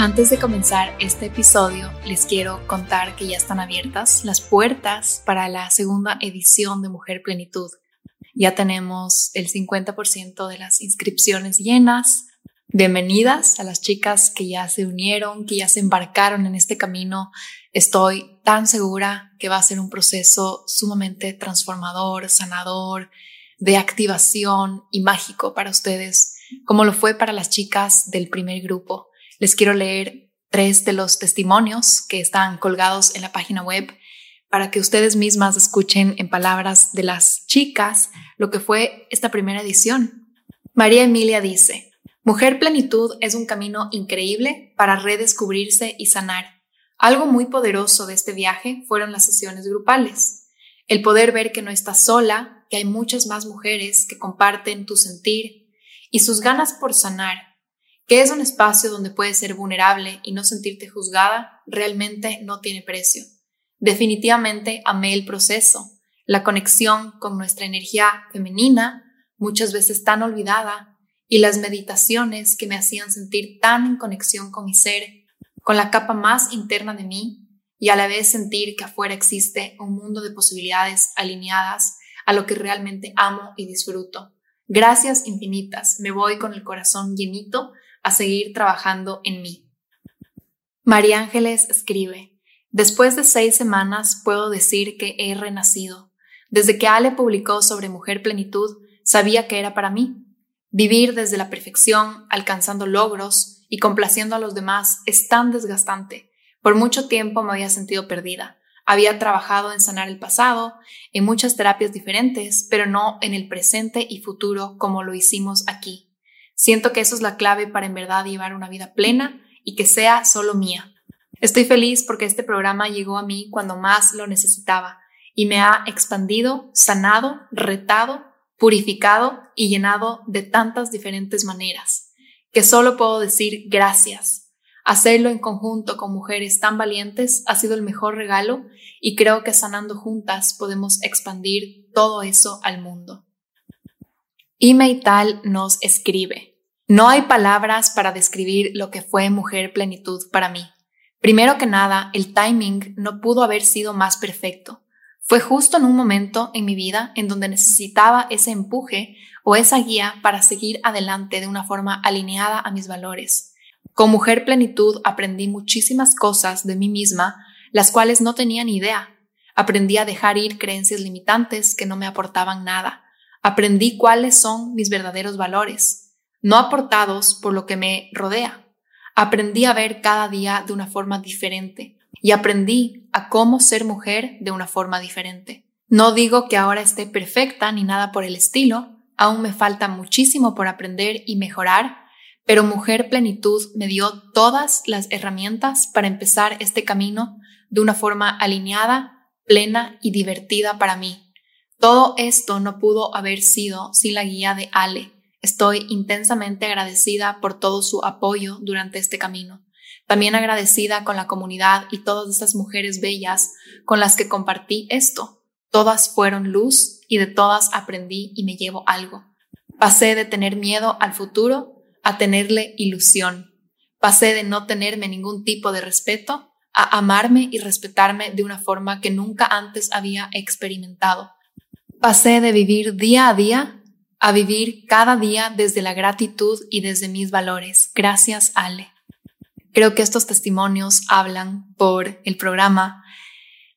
Antes de comenzar este episodio, les quiero contar que ya están abiertas las puertas para la segunda edición de Mujer Plenitud. Ya tenemos el 50% de las inscripciones llenas. Bienvenidas a las chicas que ya se unieron, que ya se embarcaron en este camino. Estoy tan segura que va a ser un proceso sumamente transformador, sanador, de activación y mágico para ustedes, como lo fue para las chicas del primer grupo. Les quiero leer tres de los testimonios que están colgados en la página web para que ustedes mismas escuchen en palabras de las chicas lo que fue esta primera edición. María Emilia dice, Mujer Plenitud es un camino increíble para redescubrirse y sanar. Algo muy poderoso de este viaje fueron las sesiones grupales. El poder ver que no estás sola, que hay muchas más mujeres que comparten tu sentir y sus ganas por sanar que es un espacio donde puedes ser vulnerable y no sentirte juzgada, realmente no tiene precio. Definitivamente amé el proceso, la conexión con nuestra energía femenina, muchas veces tan olvidada, y las meditaciones que me hacían sentir tan en conexión con mi ser, con la capa más interna de mí, y a la vez sentir que afuera existe un mundo de posibilidades alineadas a lo que realmente amo y disfruto. Gracias infinitas, me voy con el corazón llenito a seguir trabajando en mí. María Ángeles escribe, después de seis semanas puedo decir que he renacido. Desde que Ale publicó sobre Mujer Plenitud, sabía que era para mí. Vivir desde la perfección, alcanzando logros y complaciendo a los demás es tan desgastante. Por mucho tiempo me había sentido perdida. Había trabajado en sanar el pasado, en muchas terapias diferentes, pero no en el presente y futuro como lo hicimos aquí. Siento que eso es la clave para en verdad llevar una vida plena y que sea solo mía. Estoy feliz porque este programa llegó a mí cuando más lo necesitaba y me ha expandido, sanado, retado, purificado y llenado de tantas diferentes maneras, que solo puedo decir gracias. Hacerlo en conjunto con mujeres tan valientes ha sido el mejor regalo y creo que sanando juntas podemos expandir todo eso al mundo. Y Meital nos escribe, no hay palabras para describir lo que fue mujer plenitud para mí. Primero que nada, el timing no pudo haber sido más perfecto. Fue justo en un momento en mi vida en donde necesitaba ese empuje o esa guía para seguir adelante de una forma alineada a mis valores. Con Mujer Plenitud aprendí muchísimas cosas de mí misma, las cuales no tenía ni idea. Aprendí a dejar ir creencias limitantes que no me aportaban nada aprendí cuáles son mis verdaderos valores, no aportados por lo que me rodea. Aprendí a ver cada día de una forma diferente y aprendí a cómo ser mujer de una forma diferente. No digo que ahora esté perfecta ni nada por el estilo, aún me falta muchísimo por aprender y mejorar, pero Mujer Plenitud me dio todas las herramientas para empezar este camino de una forma alineada, plena y divertida para mí todo esto no pudo haber sido sin la guía de Ale. Estoy intensamente agradecida por todo su apoyo durante este camino. También agradecida con la comunidad y todas estas mujeres bellas con las que compartí esto. Todas fueron luz y de todas aprendí y me llevo algo. Pasé de tener miedo al futuro a tenerle ilusión. Pasé de no tenerme ningún tipo de respeto a amarme y respetarme de una forma que nunca antes había experimentado. Pasé de vivir día a día a vivir cada día desde la gratitud y desde mis valores. Gracias, Ale. Creo que estos testimonios hablan por el programa,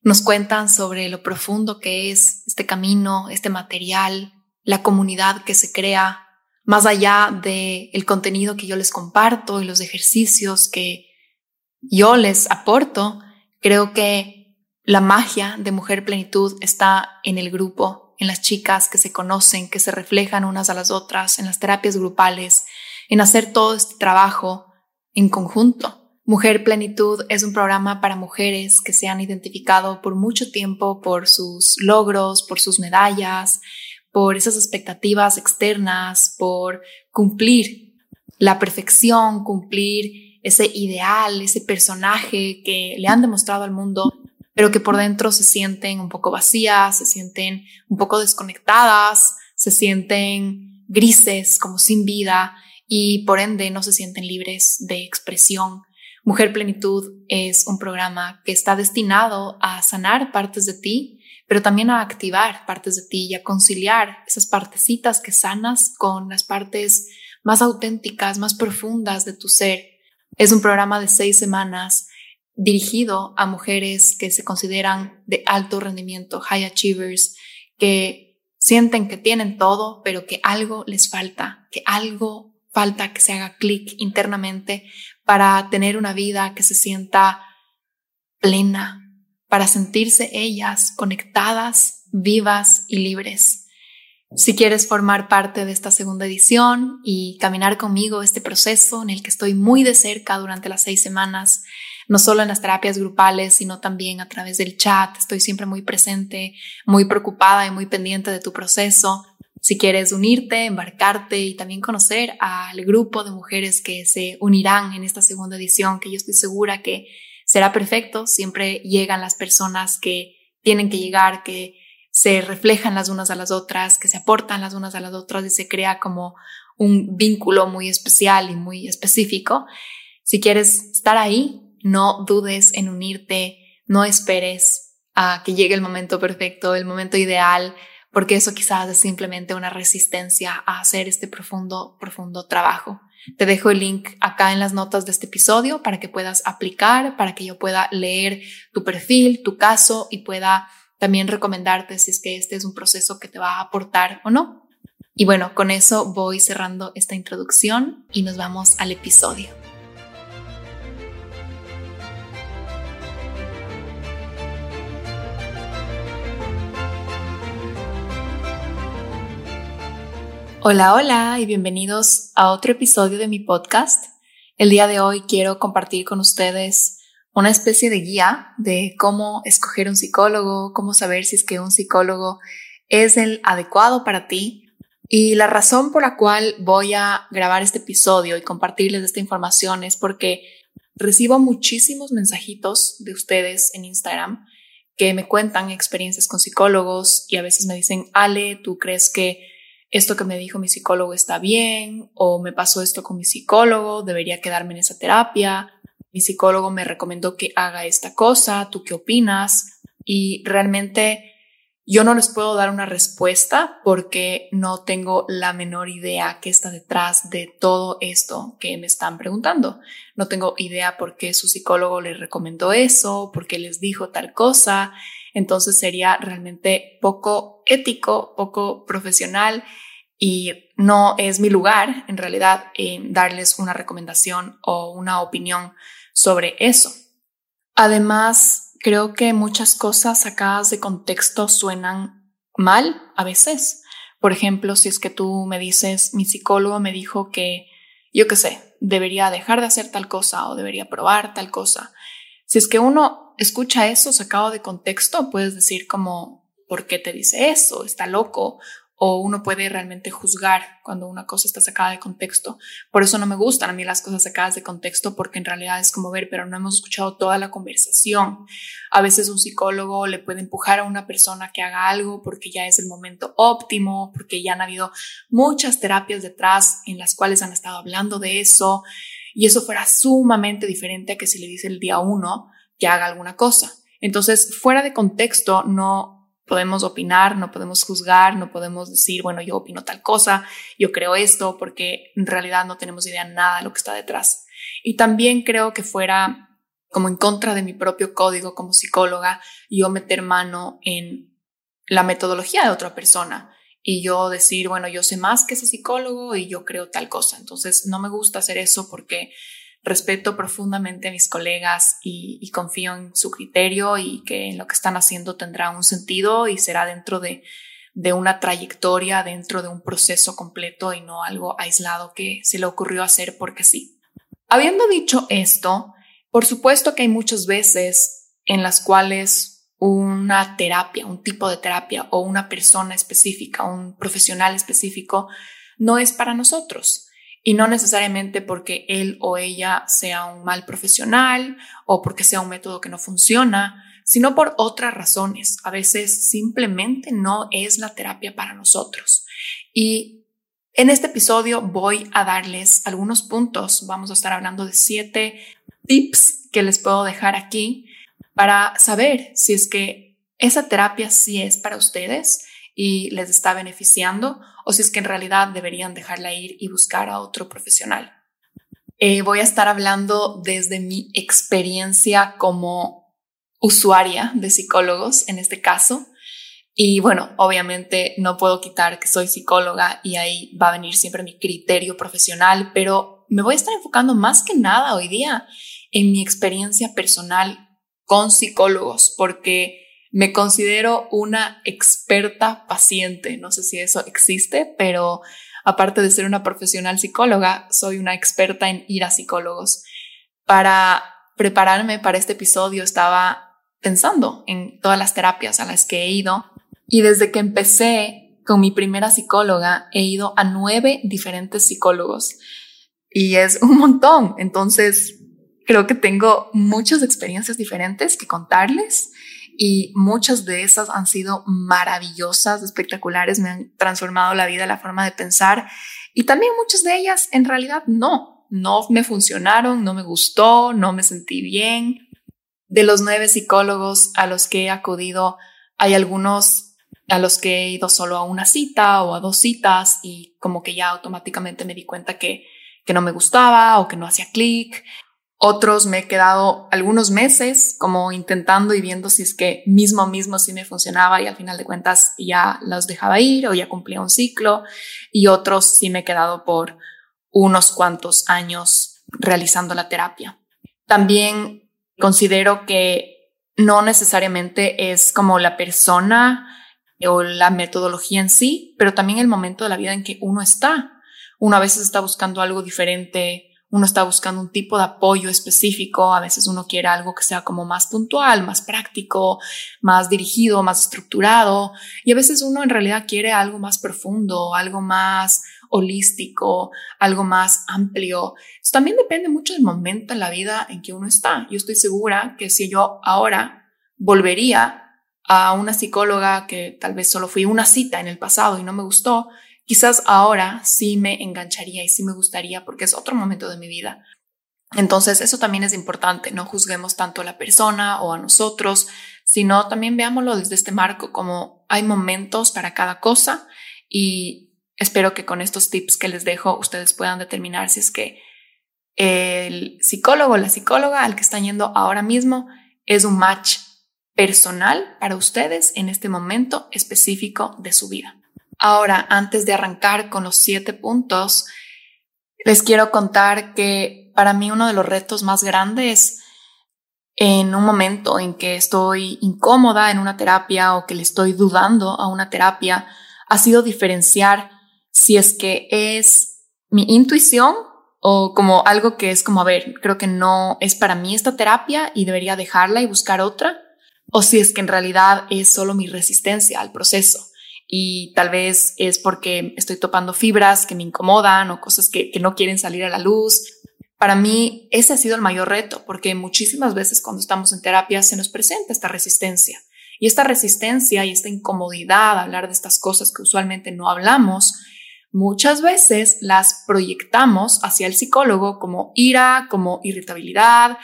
nos cuentan sobre lo profundo que es este camino, este material, la comunidad que se crea, más allá del el contenido que yo les comparto y los ejercicios que yo les aporto, creo que la magia de Mujer Plenitud está en el grupo, en las chicas que se conocen, que se reflejan unas a las otras, en las terapias grupales, en hacer todo este trabajo en conjunto. Mujer Plenitud es un programa para mujeres que se han identificado por mucho tiempo por sus logros, por sus medallas, por esas expectativas externas, por cumplir la perfección, cumplir ese ideal, ese personaje que le han demostrado al mundo, pero que por dentro se sienten un poco vacías, se sienten un poco desconectadas, se sienten grises, como sin vida, y por ende no se sienten libres de expresión Mujer Plenitud es un programa que está destinado a sanar partes de ti, pero también a activar partes de ti y a conciliar esas partecitas que sanas con las partes más auténticas, más profundas de tu ser. Es un programa de seis semanas dirigido a mujeres que se consideran de alto rendimiento, high achievers, que sienten que tienen todo, pero que algo les falta, que algo falta que se haga clic internamente para tener una vida que se sienta plena, para sentirse ellas conectadas, vivas y libres. Si quieres formar parte de esta segunda edición y caminar conmigo este proceso en el que estoy muy de cerca durante las seis semanas, no solo en las terapias grupales, sino también a través del chat, estoy siempre muy presente, muy preocupada y muy pendiente de tu proceso. Si quieres unirte, embarcarte y también conocer al grupo de mujeres que se unirán en esta segunda edición, que yo estoy segura que será perfecto, siempre llegan las personas que tienen que llegar, que se reflejan las unas a las otras, que se aportan las unas a las otras y se crea como un vínculo muy especial y muy específico. Si quieres estar ahí, no dudes en unirte, no esperes a que llegue el momento perfecto, el momento ideal, porque eso quizás es simplemente una resistencia a hacer este profundo, profundo trabajo. Te dejo el link acá en las notas de este episodio para que puedas aplicar, para que yo pueda leer tu perfil, tu caso y pueda también recomendarte si es que este es un proceso que te va a aportar o no. Y bueno, con eso voy cerrando esta introducción y nos vamos al episodio. Hola, hola y bienvenidos a otro episodio de mi podcast. El día de hoy quiero compartir con ustedes una especie de guía de cómo escoger un psicólogo, cómo saber si es que un psicólogo es el adecuado para ti. Y la razón por la cual voy a grabar este episodio y compartirles esta información es porque recibo muchísimos mensajitos de ustedes en Instagram que me cuentan experiencias con psicólogos y a veces me dicen, Ale, ¿tú crees que esto que me dijo mi psicólogo está bien o me pasó esto con mi psicólogo, debería quedarme en esa terapia, mi psicólogo me recomendó que haga esta cosa, ¿tú qué opinas? Y realmente yo no les puedo dar una respuesta porque no tengo la menor idea qué está detrás de todo esto que me están preguntando. No tengo idea por qué su psicólogo les recomendó eso, por qué les dijo tal cosa entonces sería realmente poco ético, poco profesional y no es mi lugar en realidad darles una recomendación o una opinión sobre eso. Además, creo que muchas cosas sacadas de contexto suenan mal a veces. Por ejemplo, si es que tú me dices, mi psicólogo me dijo que, yo qué sé, debería dejar de hacer tal cosa o debería probar tal cosa. Si es que uno escucha eso sacado de contexto, puedes decir como, ¿por qué te dice eso? ¿Está loco? O uno puede realmente juzgar cuando una cosa está sacada de contexto. Por eso no me gustan a mí las cosas sacadas de contexto, porque en realidad es como ver, pero no hemos escuchado toda la conversación. A veces un psicólogo le puede empujar a una persona que haga algo porque ya es el momento óptimo, porque ya han habido muchas terapias detrás en las cuales han estado hablando de eso. Y eso fuera sumamente diferente a que si le dice el día uno, que haga alguna cosa. Entonces, fuera de contexto, no podemos opinar, no podemos juzgar, no podemos decir, bueno, yo opino tal cosa, yo creo esto, porque en realidad no tenemos idea nada de lo que está detrás. Y también creo que fuera como en contra de mi propio código como psicóloga, yo meter mano en la metodología de otra persona y yo decir, bueno, yo sé más que ese psicólogo y yo creo tal cosa. Entonces, no me gusta hacer eso porque respeto profundamente a mis colegas y, confío en su criterio y que en lo que están haciendo tendrá un sentido y será dentro de, de una trayectoria, dentro de un proceso completo y no algo aislado que se le ocurrió hacer porque sí. Habiendo dicho esto, Por supuesto que hay muchas veces en las cuales una terapia, un tipo de terapia o una persona específica, un profesional específico, no es para nosotros. Y no necesariamente porque él o ella sea un mal profesional o porque sea un método que no funciona, sino por otras razones. A veces simplemente no es la terapia para nosotros. Y en este episodio voy a darles algunos puntos. Vamos a estar hablando de siete tips que les puedo dejar aquí para saber si es que esa terapia sí es para ustedes y les está beneficiando o si es que en realidad deberían dejarla ir y buscar a otro profesional. Eh, voy a estar hablando desde mi experiencia como usuaria de psicólogos en este caso. Y bueno, obviamente no puedo quitar que soy psicóloga y ahí va a venir siempre mi criterio profesional, pero me voy a estar enfocando más que nada hoy día en mi experiencia personal con psicólogos, porque me considero una experta paciente. No sé si eso existe, pero aparte de ser una profesional psicóloga, soy una experta en ir a psicólogos. Para prepararme para este episodio estaba pensando en todas las terapias a las que he ido y desde que empecé con mi primera psicóloga he ido a nueve diferentes psicólogos y es un montón. Entonces creo que tengo muchas experiencias diferentes que contarles y muchas de esas han sido maravillosas, espectaculares, me han transformado la vida, la forma de pensar y también muchas de ellas en realidad no, no me funcionaron, no me gustó, no me sentí bien. De los nueve psicólogos a los que he acudido, hay algunos a los que he ido solo a una cita o a dos citas y como que ya automáticamente me di cuenta que, que no me gustaba o que no hacía clic otros me he quedado algunos meses como intentando y viendo si es que mismo mismo sí me funcionaba y al final de cuentas ya los dejaba ir o ya cumplía un ciclo. Y otros sí me he quedado por unos cuantos años realizando la terapia. También considero que no necesariamente es como la persona o la metodología en sí, pero también el momento de la vida en que uno está. Uno a veces está buscando algo diferente uno está buscando un tipo de apoyo específico, a veces uno quiere algo que sea como más puntual, más práctico, más dirigido, más estructurado, y a veces uno en realidad quiere algo más profundo, algo más holístico, algo más amplio. Eso también depende mucho del momento en la vida en que uno está. Yo estoy segura que si yo ahora volvería a una psicóloga que tal vez solo fui una cita en el pasado y no me gustó, quizás ahora sí me engancharía y sí me gustaría porque es otro momento de mi vida. Entonces, eso también es importante, no juzguemos tanto a la persona o a nosotros, sino también veámoslo desde este marco, como hay momentos para cada cosa y espero que con estos tips que les dejo ustedes puedan determinar si es que el psicólogo o la psicóloga al que están yendo ahora mismo es un match personal para ustedes en este momento específico de su vida. Ahora, antes de arrancar con los siete puntos, les quiero contar que para mí uno de los retos más grandes en un momento en que estoy incómoda en una terapia o que le estoy dudando a una terapia ha sido diferenciar si es que es mi intuición o como algo que es como, a ver, creo que no es para mí esta terapia y debería dejarla y buscar otra, o si es que en realidad es solo mi resistencia al proceso y tal vez es porque estoy topando fibras que me incomodan o cosas que, que no quieren salir a la luz. Para mí ese ha sido el mayor reto porque muchísimas veces cuando estamos en terapia se nos presenta esta resistencia y esta resistencia y esta incomodidad a hablar de estas cosas que usualmente no hablamos, muchas veces las proyectamos hacia el psicólogo como ira, como irritabilidad,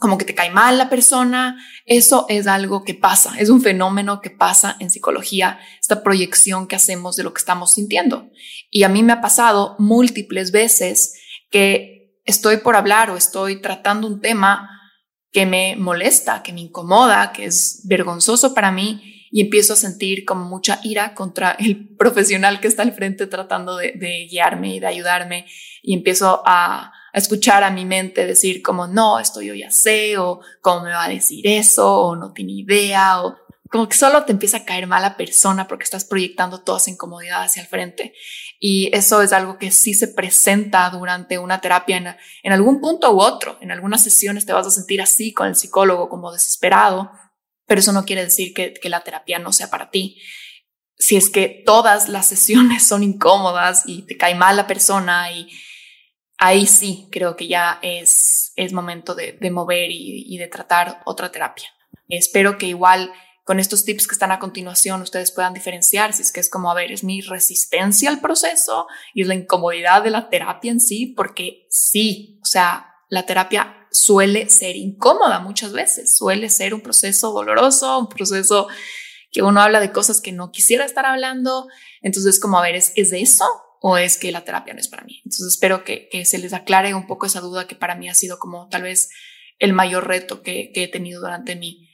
como que te cae mal la persona, eso es algo que pasa, es un fenómeno que pasa en psicología, esta proyección que hacemos de lo que estamos sintiendo. Y a mí me ha pasado múltiples veces que estoy por hablar o estoy tratando un tema que me molesta, que me incomoda, que es vergonzoso para mí y empiezo a sentir como mucha ira contra el profesional que está al frente tratando de, de guiarme y de ayudarme y empiezo a escuchar a mi mente decir como no, esto yo ya sé, o cómo me va a decir eso, o no tiene idea, o como que solo te empieza a caer mal la persona porque estás proyectando toda esa incomodidad hacia el frente. Y eso es algo que sí se presenta durante una terapia en, en algún punto u otro. En algunas sesiones te vas a sentir así con el psicólogo, como desesperado, pero eso no quiere decir que, que la terapia no sea para ti. Si es que todas las sesiones son incómodas y te cae mal la persona y ahí sí creo que ya es, es momento de, de mover y, y de tratar otra terapia. Espero que igual con estos tips que están a continuación ustedes puedan diferenciar si es que es como, a ver, es mi resistencia al proceso y es la incomodidad de la terapia en sí, porque sí, o sea, la terapia suele ser incómoda muchas veces, suele ser un proceso doloroso, un proceso que uno habla de cosas que no quisiera estar hablando, entonces como, a ver, ¿es, ¿es eso? O es que la terapia no es para mí. Entonces espero que, que, se les aclare un poco esa duda que para mí ha sido como tal vez el mayor reto que, que he tenido durante mi,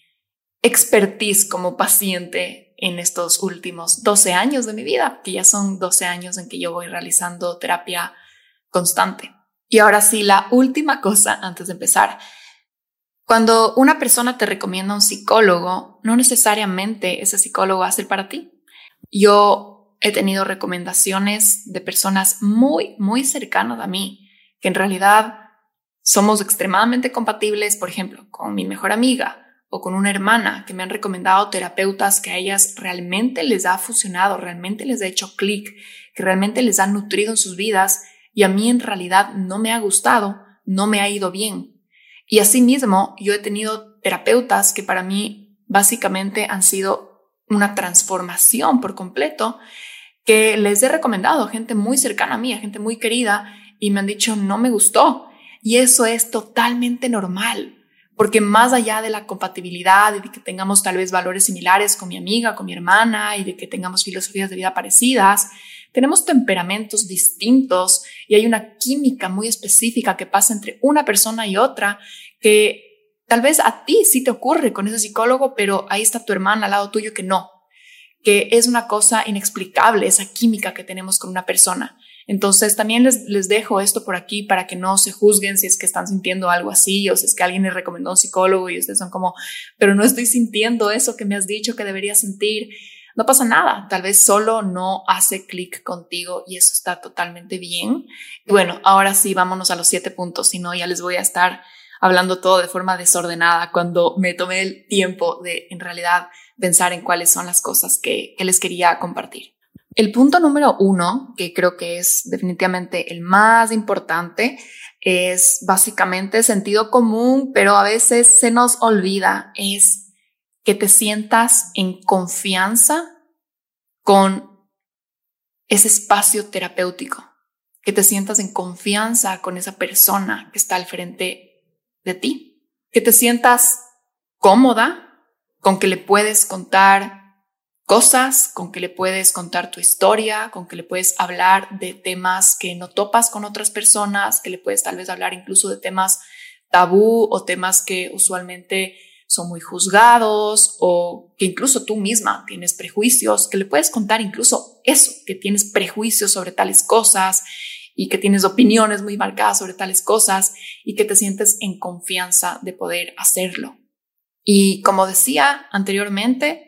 expertise como paciente en estos últimos 12 años de mi vida, que ya son 12 años en que yo voy realizando terapia constante. Y ahora sí, la última cosa antes de empezar. Cuando una persona te recomienda un psicólogo, no necesariamente ese psicólogo va a ser para ti. Yo he tenido recomendaciones de personas muy, muy cercanas a mí, que en realidad somos extremadamente compatibles, por ejemplo, con mi mejor amiga, o con una hermana que me han recomendado terapeutas que a ellas realmente les ha funcionado, realmente les ha hecho clic, que realmente les ha nutrido en sus vidas y a mí en realidad no me ha gustado, no me ha ido bien. Y asimismo, yo he tenido terapeutas que para mí básicamente han sido una transformación por completo, que les he recomendado a gente muy cercana a mí, a gente muy querida, y me han dicho no me gustó. Y eso es totalmente normal porque más allá de la compatibilidad y de que tengamos tal vez valores similares con mi amiga, con mi hermana y de que tengamos filosofías de vida parecidas, tenemos temperamentos distintos y hay una química muy específica que pasa entre una persona y otra que tal vez a ti sí te ocurre con ese psicólogo, pero ahí está tu hermana al lado tuyo que no, que es una cosa inexplicable esa química que tenemos con una persona. Entonces también les, les dejo esto por aquí para que no se juzguen si es que están sintiendo algo así o si es que alguien les recomendó un psicólogo y ustedes son como, pero no estoy sintiendo eso que me has dicho que debería sentir. No pasa nada, tal vez solo no hace clic contigo y eso está totalmente bien. Y bueno, ahora sí, vámonos a los siete puntos, si no ya les voy a estar hablando todo de forma desordenada cuando me tomé el tiempo de en realidad pensar en cuáles son las cosas que, que les quería compartir. El punto número uno, que creo que es definitivamente el más importante, es básicamente sentido común, pero a veces se nos olvida, es que te sientas en confianza con ese espacio terapéutico, que te sientas en confianza con esa persona que está al frente de ti, que te sientas cómoda con que le puedes contar cosas, con que le puedes contar tu historia, con que le puedes hablar de temas que no topas con otras personas, que le puedes tal vez hablar incluso de temas tabú o temas que usualmente son muy juzgados o que incluso tú misma tienes prejuicios, que le puedes contar incluso eso, que tienes prejuicios sobre tales cosas y que tienes opiniones muy marcadas sobre tales cosas y que te sientes en confianza de poder hacerlo. Y como decía anteriormente,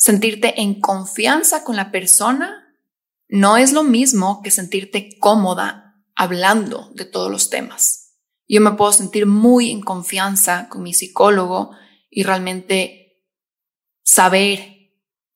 Sentirte en confianza con la persona no es lo mismo que sentirte cómoda hablando de todos los temas. Yo me puedo sentir muy en confianza con mi psicólogo y realmente saber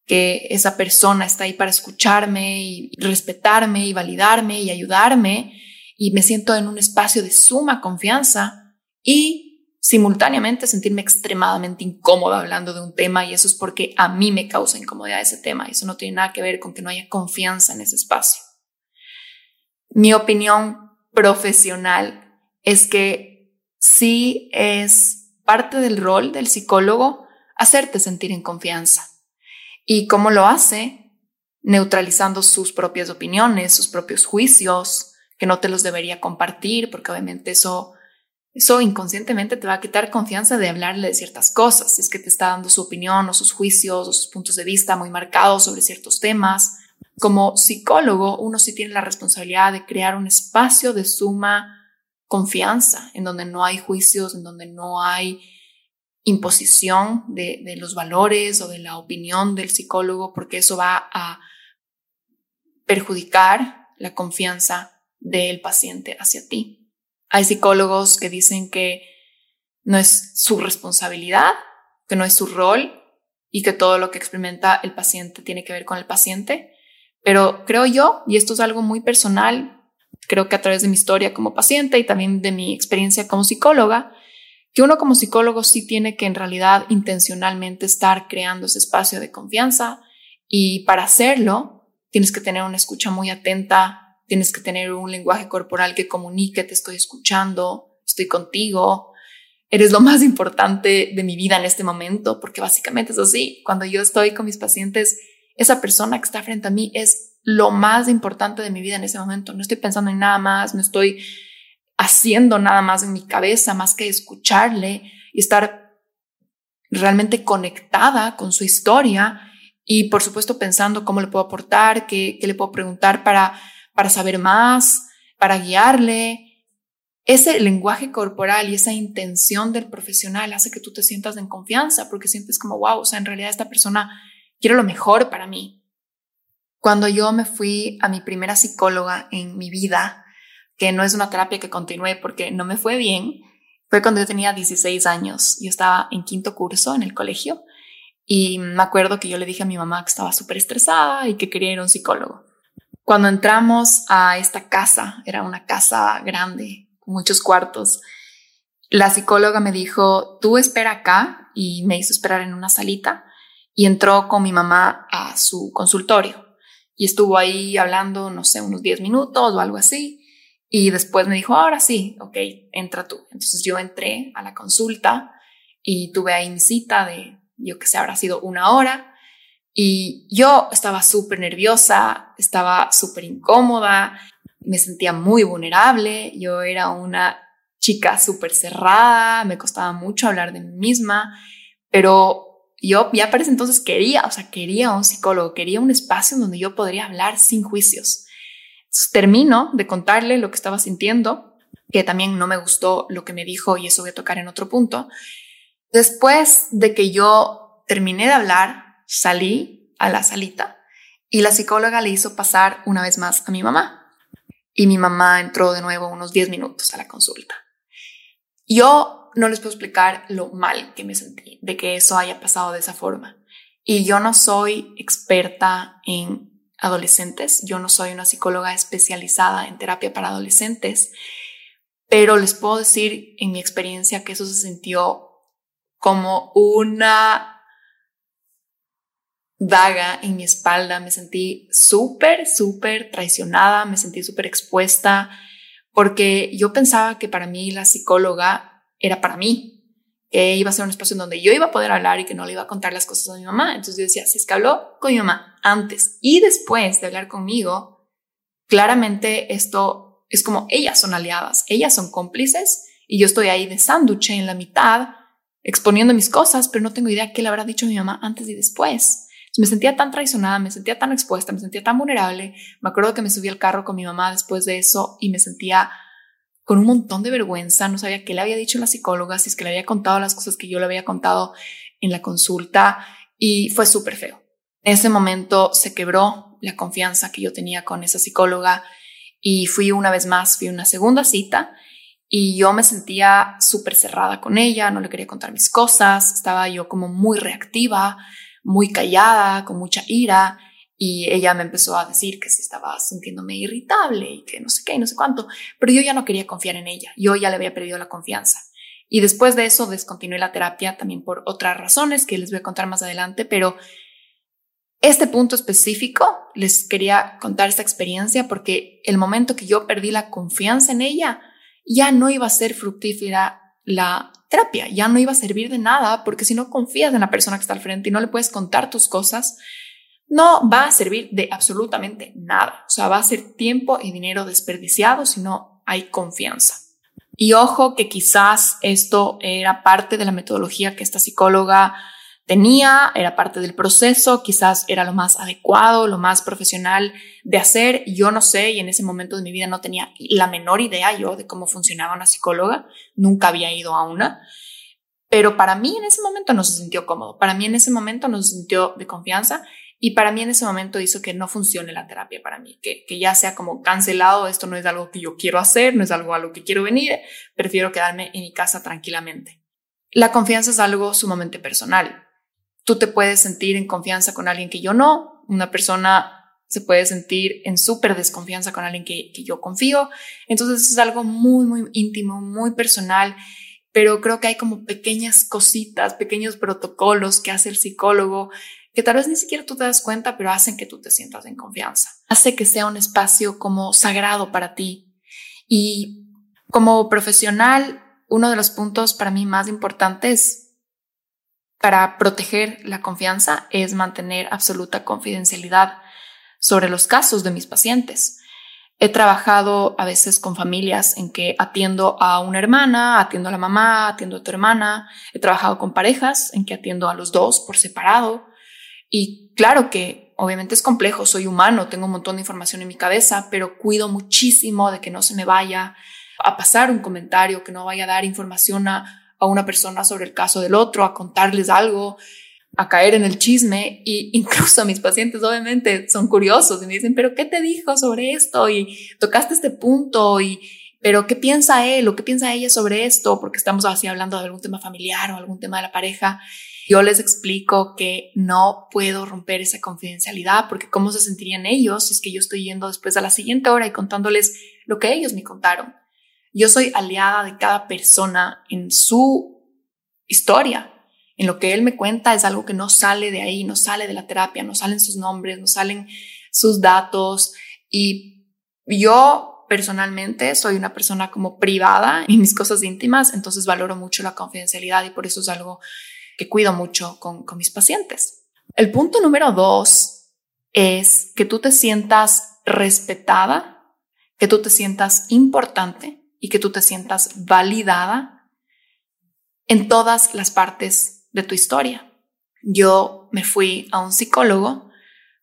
que esa persona está ahí para escucharme y respetarme y validarme y ayudarme y me siento en un espacio de suma confianza y simultáneamente sentirme extremadamente incómoda hablando de un tema y eso es porque a mí me causa incomodidad ese tema y eso no tiene nada que ver con que no haya confianza en ese espacio. Mi opinión profesional es que sí es parte del rol del psicólogo hacerte sentir en confianza. ¿Y cómo lo hace? Neutralizando sus propias opiniones, sus propios juicios, que no te los debería compartir, porque obviamente eso eso inconscientemente te va a quitar confianza de hablarle de ciertas cosas, si es que te está dando su opinión o sus juicios o sus puntos de vista muy marcados sobre ciertos temas. Como psicólogo, uno sí tiene la responsabilidad de crear un espacio de suma confianza, en donde no hay juicios, en donde no hay imposición de, los valores o de la opinión del psicólogo, porque eso va a perjudicar la confianza del paciente hacia ti. Hay psicólogos que dicen que no es su responsabilidad, que no es su rol y que todo lo que experimenta el paciente tiene que ver con el paciente. Pero creo yo, y esto es algo muy personal, creo que a través de mi historia como paciente y también de mi experiencia como psicóloga, que uno como psicólogo sí tiene que en realidad intencionalmente estar creando ese espacio de confianza y para hacerlo tienes que tener una escucha muy atenta, tienes que tener un lenguaje corporal que comunique, te estoy escuchando, estoy contigo, eres lo más importante de mi vida en este momento, porque básicamente es así, cuando yo estoy con mis pacientes, esa persona que está frente a mí es lo más importante de mi vida en ese momento, no estoy pensando en nada más, no estoy haciendo nada más en mi cabeza más que escucharle y estar realmente conectada con su historia y por supuesto pensando cómo le puedo aportar, qué, qué le puedo preguntar para, para saber más, para guiarle. Ese lenguaje corporal y esa intención del profesional hace que tú te sientas en confianza porque sientes como, wow, o sea, en realidad esta persona quiere lo mejor para mí. Cuando yo me fui a mi primera psicóloga en mi vida, que no es una terapia que continúe porque no me fue bien, fue cuando yo tenía 16 años. Yo estaba en quinto curso en el colegio y me acuerdo que yo le dije a mi mamá que estaba súper estresada y que quería ir a un psicólogo. Cuando entramos a esta casa, era una casa grande, muchos cuartos, la psicóloga me dijo, tú espera acá y me hizo esperar en una salita y entró con mi mamá a su consultorio y estuvo ahí hablando, no sé, unos 10 minutos o algo así. Y después me dijo, ahora sí, ok, entra tú. Entonces yo entré a la consulta y tuve ahí mi cita de, yo que sé, habrá sido una hora. Y yo estaba súper nerviosa, estaba súper incómoda, me sentía muy vulnerable, yo era una chica súper cerrada, me costaba mucho hablar de mí misma, pero yo ya para ese entonces quería, o sea, quería un psicólogo, quería un espacio donde yo podría hablar sin juicios termino de contarle lo que estaba sintiendo, que también no me gustó lo que me dijo y eso voy a tocar en otro punto. Después de que yo terminé de hablar, salí a la salita y la psicóloga le hizo pasar una vez más a mi mamá. Y mi mamá entró de nuevo unos 10 minutos a la consulta. Yo no les puedo explicar lo mal que me sentí de que eso haya pasado de esa forma. Y yo no soy experta en adolescentes. Yo no soy una psicóloga especializada en terapia para adolescentes, pero les puedo decir en mi experiencia que eso se sintió como una daga en mi espalda. Me sentí súper, súper traicionada, me sentí súper expuesta, porque yo pensaba que para mí la psicóloga era para mí, que iba a ser un espacio en donde yo iba a poder hablar y que no le iba a contar las cosas a mi mamá. Entonces yo decía, si es que habló con mi mamá antes y después de hablar conmigo, claramente esto es como ellas son aliadas, ellas son cómplices y yo estoy ahí de sándwich en la mitad exponiendo mis cosas, pero no tengo idea qué le habrá dicho mi mamá antes y después. me sentía tan traicionada, me sentía tan expuesta, me sentía tan vulnerable. Me acuerdo que me subí al carro con mi mamá después de eso y me sentía con un montón de vergüenza, no sabía qué le había dicho la psicóloga, si es que le había contado las cosas que yo le había contado en la consulta y fue súper feo. En ese momento se quebró la confianza que yo tenía con esa psicóloga y fui una vez más, fui una segunda cita y yo me sentía súper cerrada con ella, no le quería contar mis cosas, estaba yo como muy reactiva, muy callada, con mucha ira y ella me empezó a decir que se estaba sintiéndome irritable y que no sé qué y no sé cuánto, pero yo ya no quería confiar en ella, yo ya le había perdido la confianza. Y después de eso descontinué la terapia también por otras razones que les voy a contar más adelante, pero este punto específico les quería contar esta experiencia porque el momento que yo perdí la confianza en ella, ya no iba a ser fructífera la terapia, ya no iba a servir de nada porque si no confías en la persona que está al frente y no le puedes contar tus cosas, no va a servir de absolutamente nada. O sea, va a ser tiempo y dinero desperdiciado si no hay confianza. Y ojo que quizás esto era parte de la metodología que esta psicóloga tenía, era parte del proceso, quizás era lo más adecuado, lo más profesional de hacer. Yo no sé, y en ese momento de mi vida no tenía la menor idea yo de cómo funcionaba una psicóloga, nunca había ido a una. pero para mí en ese momento no se sintió cómodo, para mí en ese momento no se sintió de confianza y para mí en ese momento hizo que no funcione la terapia para mí, que, que ya sea como cancelado, esto no es algo que yo quiero hacer, no es algo a lo que quiero venir, prefiero quedarme en mi casa tranquilamente. La confianza es algo sumamente personal. Tú te puedes sentir en confianza con alguien que yo no, una persona se puede sentir en súper desconfianza con alguien que, que yo confío, entonces es algo muy, muy íntimo, muy personal pero creo que hay como pequeñas cositas, pequeños protocolos que hace el psicólogo que tal vez ni siquiera tú te das cuenta, pero hacen que tú te sientas en confianza. Hace que sea un espacio como sagrado para ti. Y como profesional, uno de los puntos para mí más importantes para proteger la confianza es mantener absoluta confidencialidad sobre los casos de mis pacientes. He trabajado a veces con familias en que atiendo a una hermana, atiendo a la mamá, atiendo a tu hermana. He trabajado con parejas en que atiendo a los dos por separado. Y claro que obviamente es complejo, soy humano, tengo un montón de información en mi cabeza, pero cuido muchísimo de que no se me vaya a pasar un comentario, que no vaya a dar información a, a una persona sobre el caso del otro, a contarles algo a caer en el chisme y incluso mis pacientes obviamente son curiosos y me dicen, pero ¿qué te dijo sobre esto? Y tocaste este punto y, pero ¿qué piensa él o qué piensa ella sobre esto? Porque estamos así hablando de algún tema familiar o algún tema de la pareja. Yo les explico que no puedo romper esa confidencialidad porque cómo se sentirían ellos si es que yo estoy yendo después a la siguiente hora y contándoles lo que ellos me contaron. Yo soy aliada de cada persona en su historia en lo que él me cuenta es algo que no sale de ahí, no sale de la terapia, no salen sus nombres, no salen sus datos. Y yo personalmente soy una persona como privada en mis cosas íntimas, entonces valoro mucho la confidencialidad y por eso es algo cuido mucho con, con mis pacientes. El punto número dos es que tú te sientas respetada, que tú te sientas importante y que tú te sientas validada en todas las partes de tu historia. Yo me fui a un psicólogo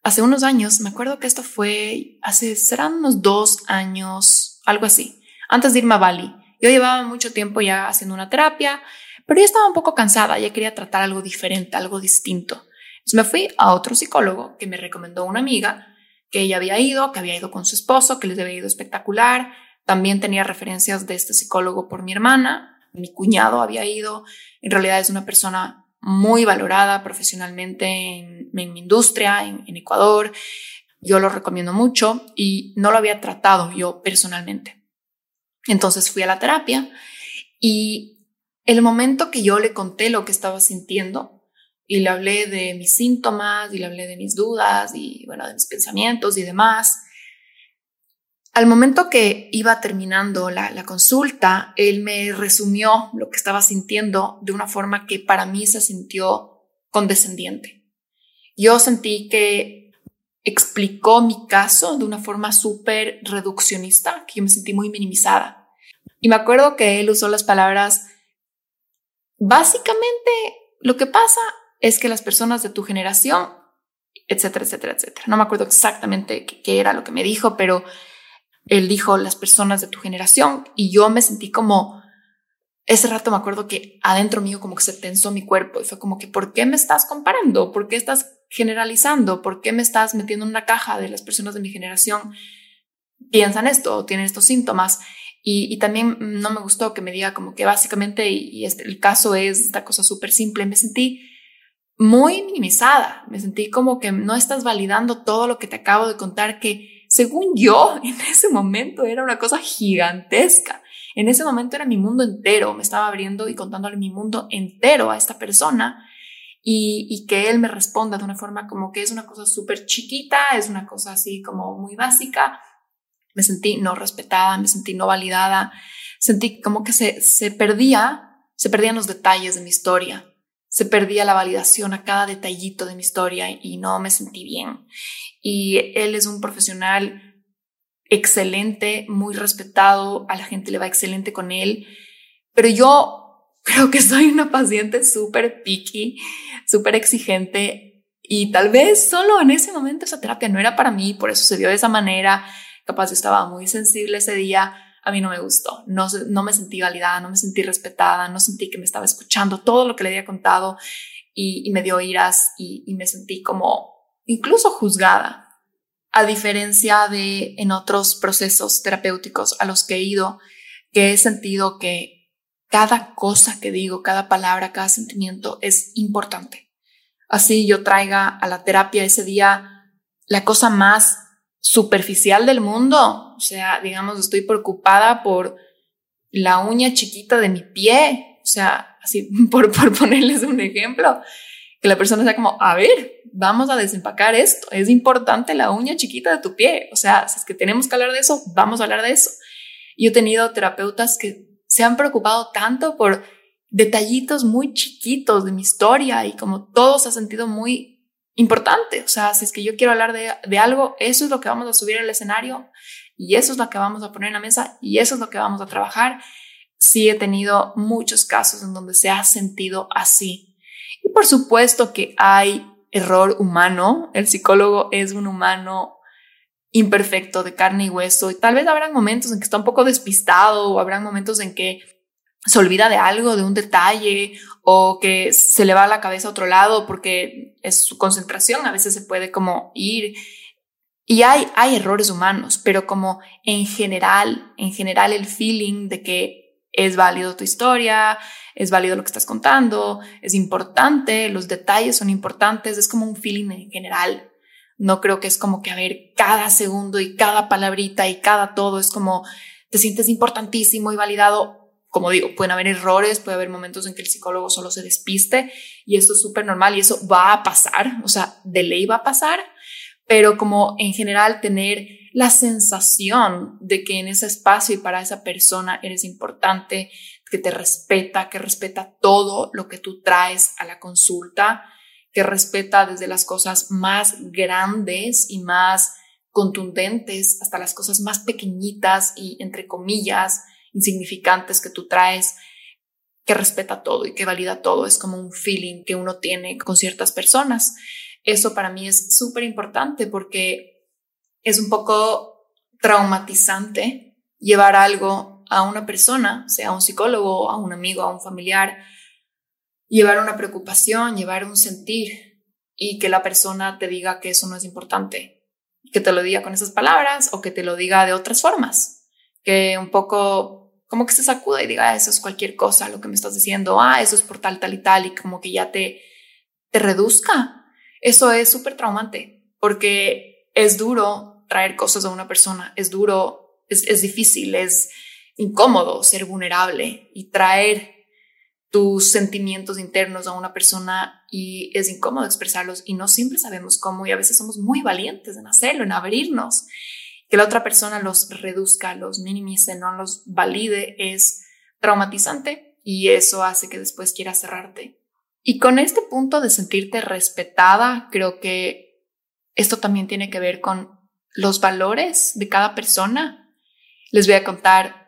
hace unos años, me acuerdo que esto fue hace, serán unos dos años, algo así, antes de irme a Bali. Yo llevaba mucho tiempo ya haciendo una terapia, pero ya estaba un poco cansada, ya quería tratar algo diferente, algo distinto. Entonces me fui a otro psicólogo que me recomendó una amiga que ella había ido, que había ido con su esposo, que les había ido espectacular. También tenía referencias de este psicólogo por mi hermana mi cuñado había ido. En realidad es una persona muy valorada profesionalmente en, mi industria, en, en Ecuador. Yo lo recomiendo mucho y no lo había tratado yo personalmente. Entonces fui a la terapia y el momento que yo le conté lo que estaba sintiendo y le hablé de mis síntomas y le hablé de mis dudas y bueno, de mis pensamientos y demás, al momento que iba terminando la, consulta, él me resumió lo que estaba sintiendo de una forma que para mí se sintió condescendiente. Yo sentí que explicó mi caso de una forma súper reduccionista, que yo me sentí muy minimizada. Y me acuerdo que él usó las palabras, básicamente lo que pasa es que las personas de tu generación, etcétera, etcétera, etcétera. No me acuerdo exactamente qué era lo que me dijo, pero él dijo las personas de tu generación y yo me sentí como, ese rato me acuerdo que adentro mío como que se tensó mi cuerpo y fue como que, ¿por qué me estás comparando? ¿Por qué estás generalizando? ¿Por qué me estás metiendo en una caja de las personas de mi generación? Piensan esto o tienen estos síntomas. Y, también no me gustó que me diga como que básicamente, y, este, el caso es esta cosa súper simple, me sentí muy minimizada, me sentí como que no estás validando todo lo que te acabo de contar, que según yo, en ese momento era una cosa gigantesca. En ese momento era mi mundo entero, me estaba abriendo y contándole mi mundo entero a esta persona y, y que él me responda de una forma como que es una cosa súper chiquita, es una cosa así como muy básica. Me sentí no respetada, me sentí no validada, sentí como que se, se perdía, se perdían los detalles de mi historia, se perdía la validación a cada detallito de mi historia y no me sentí bien. Y él es un profesional excelente, muy respetado, a la gente le va excelente con él, pero yo creo que soy una paciente súper picky, súper exigente y tal vez solo en ese momento esa terapia no era para mí, por eso se dio de esa manera, capaz estaba muy sensible ese día, a mí no me gustó, no, no me sentí validada, no me sentí respetada, no sentí que me estaba escuchando todo lo que le había contado y, me dio iras y, y me sentí como incluso juzgada. A diferencia de en otros procesos terapéuticos a los que he ido, que he sentido que cada cosa que digo, cada palabra, cada sentimiento es importante. Así yo traiga a la terapia ese día la cosa más superficial del mundo. O sea, digamos, estoy preocupada por la uña chiquita de mi pie. O sea, así por, por ponerles un ejemplo, que la persona sea como, a ver, vamos a desempacar esto. Es importante la uña chiquita de tu pie. O sea, si es que tenemos que hablar de eso, vamos a hablar de eso. Y he tenido terapeutas que se han preocupado tanto por detallitos muy chiquitos de mi historia y como todo se ha sentido muy importante. O sea, si es que yo quiero hablar de, de, algo, eso es lo que vamos a subir al escenario y eso es lo que vamos a poner en la mesa y eso es lo que vamos a trabajar. Sí he tenido muchos casos en donde se ha sentido así. Y por supuesto que hay error humano. El psicólogo es un humano imperfecto de carne y hueso y tal vez habrán momentos en que está un poco despistado o habrán momentos en que se olvida de algo, de un detalle o que se le va la cabeza a otro lado porque es su concentración, a veces se puede como ir y hay, hay errores humanos, pero como en general, en general el feeling de que es válido tu historia, es válido lo que estás contando, es importante, los detalles son importantes, es como un feeling en general. No creo que es como que a ver cada segundo y cada palabrita y cada todo es como te sientes importantísimo y validado como digo, pueden haber errores, puede haber momentos en que el psicólogo solo se despiste y esto es súper normal y eso va a pasar, o sea, de ley va a pasar, pero como en general tener la sensación de que en ese espacio y para esa persona eres importante, que te respeta, que respeta todo lo que tú traes a la consulta, que respeta desde las cosas más grandes y más contundentes hasta las cosas más pequeñitas y entre comillas insignificantes que tú traes, que respeta todo y que valida todo. Es como un feeling que uno tiene con ciertas personas. Eso para mí es súper importante porque es un poco traumatizante llevar algo a una persona, sea un psicólogo, a un amigo, a un familiar, llevar una preocupación, llevar un sentir y que la persona te diga que eso no es importante, que te lo diga con esas palabras o que te lo diga de otras formas, que un poco como que se sacuda y diga, ah, eso es cualquier cosa, lo que me estás diciendo, ah, eso es por tal, tal y tal, y como que ya te, te reduzca. Eso es súper traumante, porque es duro traer cosas a una persona, es duro, es, es difícil, es incómodo ser vulnerable y traer tus sentimientos internos a una persona y es incómodo expresarlos y no siempre sabemos cómo y a veces somos muy valientes en hacerlo, en abrirnos que la otra persona los reduzca, los minimice, no los valide, es traumatizante y eso hace que después quieras cerrarte. Y con este punto de sentirte respetada, creo que esto también tiene que ver con los valores de cada persona. Les voy a contar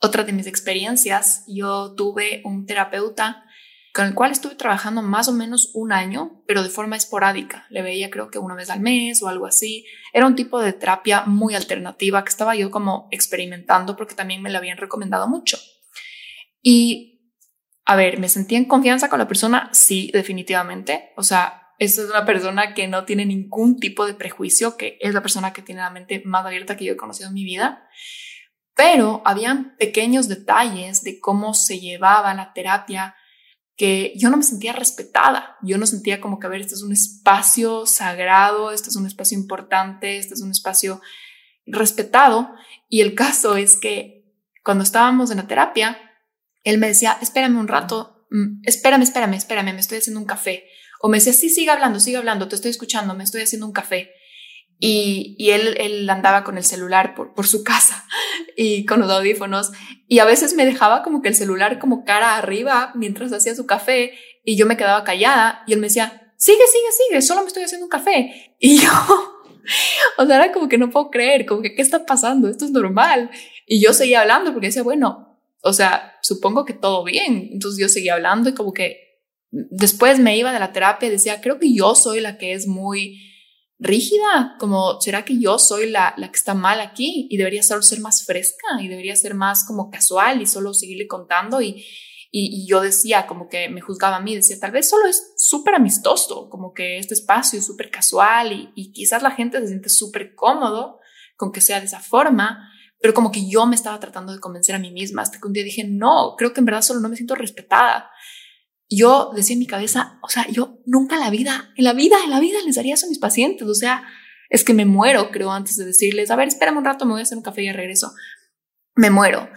otra de mis experiencias. Yo tuve un terapeuta con el cual estuve trabajando más o menos un año, pero de forma esporádica. Le veía creo que una vez al mes o algo así. Era un tipo de terapia muy alternativa que estaba yo como experimentando porque también me la habían recomendado mucho. Y, a ver, ¿me sentía en confianza con la persona? Sí, definitivamente. O sea, esta es una persona que no tiene ningún tipo de prejuicio, que es la persona que tiene la mente más abierta que yo he conocido en mi vida. Pero habían pequeños detalles de cómo se llevaba la terapia que yo no me sentía respetada, yo no sentía como que, a ver, este es un espacio sagrado, este es un espacio importante, este es un espacio respetado. Y el caso es que cuando estábamos en la terapia, él me decía, espérame un rato, mm, espérame, espérame, espérame, me estoy haciendo un café. O me decía, sí, sigue hablando, sigue hablando, te estoy escuchando, me estoy haciendo un café. Y, y él, él, andaba con el celular por, por su casa y con los audífonos y a veces me dejaba como que el celular como cara arriba mientras hacía su café y yo me quedaba callada y él me decía, sigue, sigue, sigue, solo me estoy haciendo un café. Y yo, o sea, era como que no puedo creer, como que, ¿qué está pasando? Esto es normal. Y yo seguía hablando porque decía, bueno, o sea, supongo que todo bien. Entonces yo seguía hablando y como que después me iba de la terapia y decía, creo que yo soy la que es muy rígida, como, ¿será que yo soy la, la que está mal aquí y debería solo ser más fresca y debería ser más como casual y solo seguirle contando? Y, y, yo decía, como que me juzgaba a mí, decía, tal vez solo es súper amistoso, como que este espacio es súper casual y, y quizás la gente se siente súper cómodo con que sea de esa forma, pero como que yo me estaba tratando de convencer a mí misma hasta que un día dije, no, creo que en verdad solo no me siento respetada yo decía en mi cabeza, o sea, yo nunca en la vida, en la vida, en la vida les daría eso a mis pacientes. O sea, es que me muero, creo, antes de decirles, a ver, espérame un rato, me voy a hacer un café y regreso. Me muero.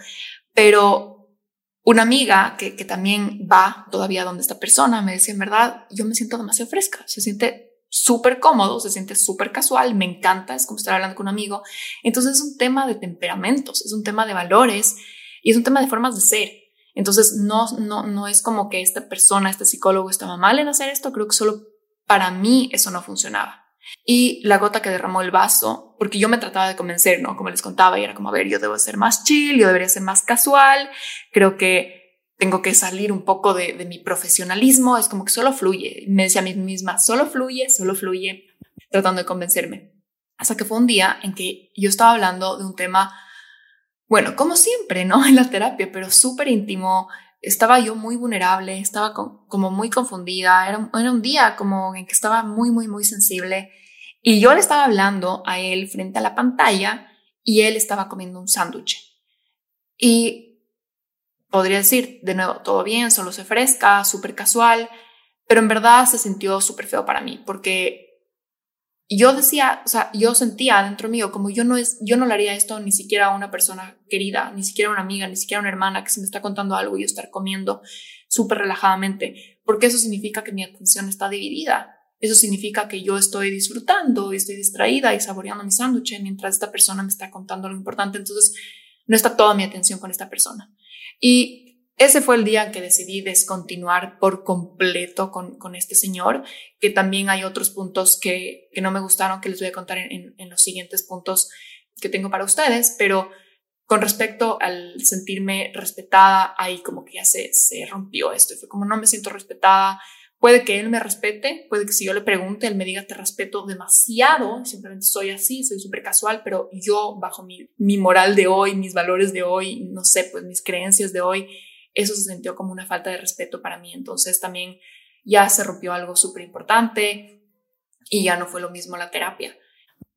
Pero una amiga que, que también va todavía donde esta persona me decía, en verdad, yo me siento demasiado fresca, se siente súper cómodo, se siente súper casual, me encanta, es como estar hablando con un amigo. Entonces es un tema de temperamentos, es un tema de valores y es un tema de formas de ser. Entonces, no, no, no es como que esta persona, este psicólogo estaba mal en hacer esto, creo que solo para mí eso no funcionaba. Y la gota que derramó el vaso, porque yo me trataba de convencer, ¿no? Como les contaba, y era como, a ver, yo debo ser más chill, yo debería ser más casual, creo que tengo que salir un poco de, de mi profesionalismo, es como que solo fluye. Me decía a mí misma, solo fluye, solo fluye, tratando de convencerme. Hasta que fue un día en que yo estaba hablando de un tema bueno, como siempre, ¿no? En la terapia, pero súper íntimo. Estaba yo muy vulnerable, estaba como muy confundida, era, era un día como en que estaba muy, muy, muy sensible. Y yo le estaba hablando a él frente a la pantalla y él estaba comiendo un sándwich. Y podría decir, de nuevo, todo bien, solo se fresca, súper casual, pero en verdad se sintió súper feo para mí porque yo decía, o sea, yo sentía dentro mío como yo no es, yo no le haría esto ni siquiera a una persona querida, ni siquiera a una amiga, ni siquiera a una hermana que se me está contando algo y yo estar comiendo súper relajadamente, porque eso significa que mi atención está dividida. Eso significa que yo estoy disfrutando estoy distraída y saboreando mi sándwich mientras esta persona me está contando lo importante. Entonces, no está toda mi atención con esta persona. Y ese fue el día en que decidí descontinuar por completo con, con este señor, que también hay otros puntos que, que, no me gustaron, que les voy a contar en, en, los siguientes puntos que tengo para ustedes, pero con respecto al sentirme respetada, ahí como que ya se, se rompió esto fue como no me siento respetada. Puede que él me respete, puede que si yo le pregunte, él me diga te respeto demasiado, simplemente soy así, soy súper casual, pero yo bajo mi, mi moral de hoy, mis valores de hoy, no sé, pues mis creencias de hoy, eso se sintió como una falta de respeto para mí. Entonces también ya se rompió algo súper importante y ya no fue lo mismo la terapia.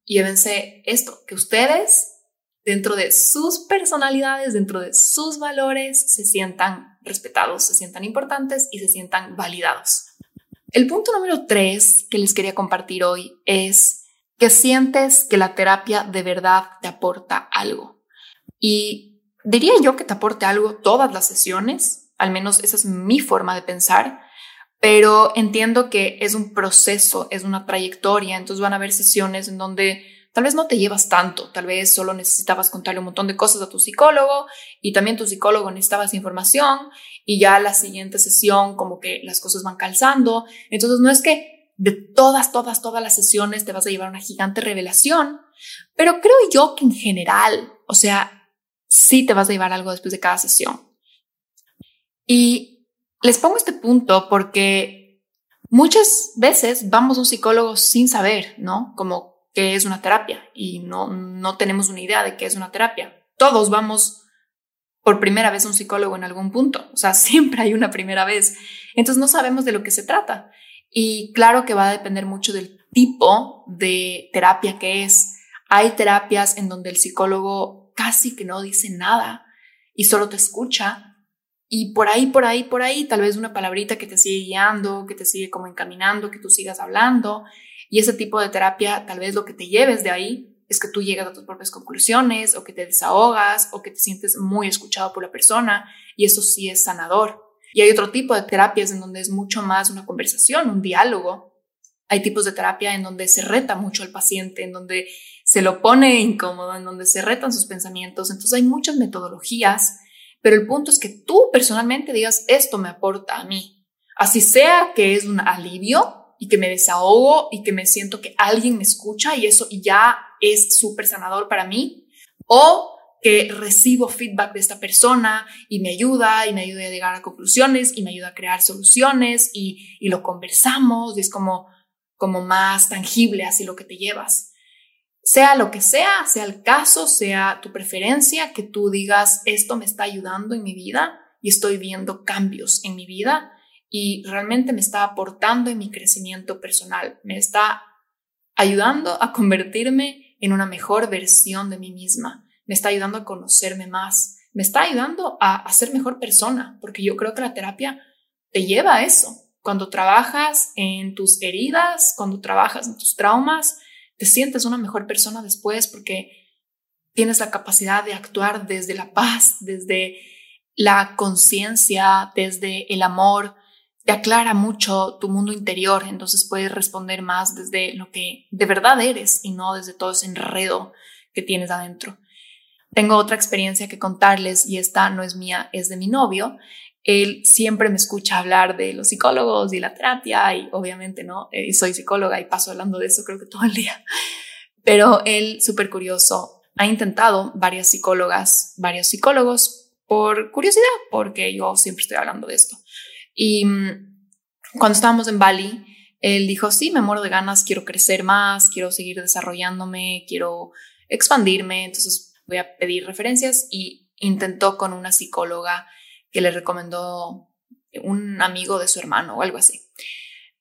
Llévense esto, que ustedes dentro de sus personalidades, dentro de sus valores, se sientan respetados, se sientan importantes y se sientan validados. El punto número tres que les quería compartir hoy es que sientes que la terapia de verdad te aporta algo. Y diría yo que te aporte algo todas las sesiones, al menos esa es mi forma de pensar, pero entiendo que es un proceso, es una trayectoria, entonces van a haber sesiones en donde tal vez no te llevas tanto, tal vez solo necesitabas contarle un montón de cosas a tu psicólogo y también tu psicólogo necesitaba esa información y ya la siguiente sesión como que las cosas van calzando, entonces no es que de todas, todas, todas las sesiones te vas a llevar una gigante revelación, pero creo yo que en general, o sea, sí te vas a llevar algo después de cada sesión. Y les pongo este punto porque muchas veces vamos a un psicólogo sin saber, ¿no? Como qué es una terapia y no, no tenemos una idea de qué es una terapia. Todos vamos por primera vez a un psicólogo en algún punto, o sea, siempre hay una primera vez. Entonces no sabemos de lo que se trata. Y claro que va a depender mucho del tipo de terapia que es. Hay terapias en donde el psicólogo casi que no dice nada y solo te escucha. Y por ahí, por ahí, por ahí, tal vez una palabrita que te sigue guiando, que te sigue como encaminando, que tú sigas hablando. Y ese tipo de terapia, tal vez lo que te lleves de ahí es que tú llegas a tus propias conclusiones o que te desahogas o que te sientes muy escuchado por la persona y eso sí es sanador. Y hay otro tipo de terapias en donde es mucho más una conversación, un diálogo. Hay tipos de terapia en donde se reta mucho al paciente, en donde se lo pone incómodo, en donde se retan sus pensamientos. Entonces hay muchas metodologías, pero el punto es que tú personalmente digas, esto me aporta a mí. Así sea que es un alivio y que me desahogo y que me siento que alguien me escucha y eso ya es súper sanador para mí. O que recibo feedback de esta persona y me ayuda y me ayuda a llegar a conclusiones y me ayuda a crear soluciones y, y lo conversamos y es como, como más tangible así lo que te llevas. Sea lo que sea, sea el caso, sea tu preferencia, que tú digas, esto me está ayudando en mi vida y estoy viendo cambios en mi vida y realmente me está aportando en mi crecimiento personal, me está ayudando a convertirme en una mejor versión de mí misma, me está ayudando a conocerme más, me está ayudando a, a ser mejor persona, porque yo creo que la terapia te lleva a eso. Cuando trabajas en tus heridas, cuando trabajas en tus traumas, te sientes una mejor persona después porque tienes la capacidad de actuar desde la paz, desde la conciencia, desde el amor, te aclara mucho tu mundo interior, entonces puedes responder más desde lo que de verdad eres y no desde todo ese enredo que tienes adentro. Tengo otra experiencia que contarles y esta no es mía, es de mi novio. Él siempre me escucha hablar de los psicólogos y la terapia y obviamente no, eh, soy psicóloga y paso hablando de eso creo que todo el día. Pero él, súper curioso, ha intentado varias psicólogas, varios psicólogos por curiosidad, porque yo siempre estoy hablando de esto. Y mm, cuando estábamos en Bali, él dijo, sí, me muero de ganas, quiero crecer más, quiero seguir desarrollándome, quiero expandirme, entonces voy a pedir referencias y intentó con una psicóloga que le recomendó un amigo de su hermano o algo así.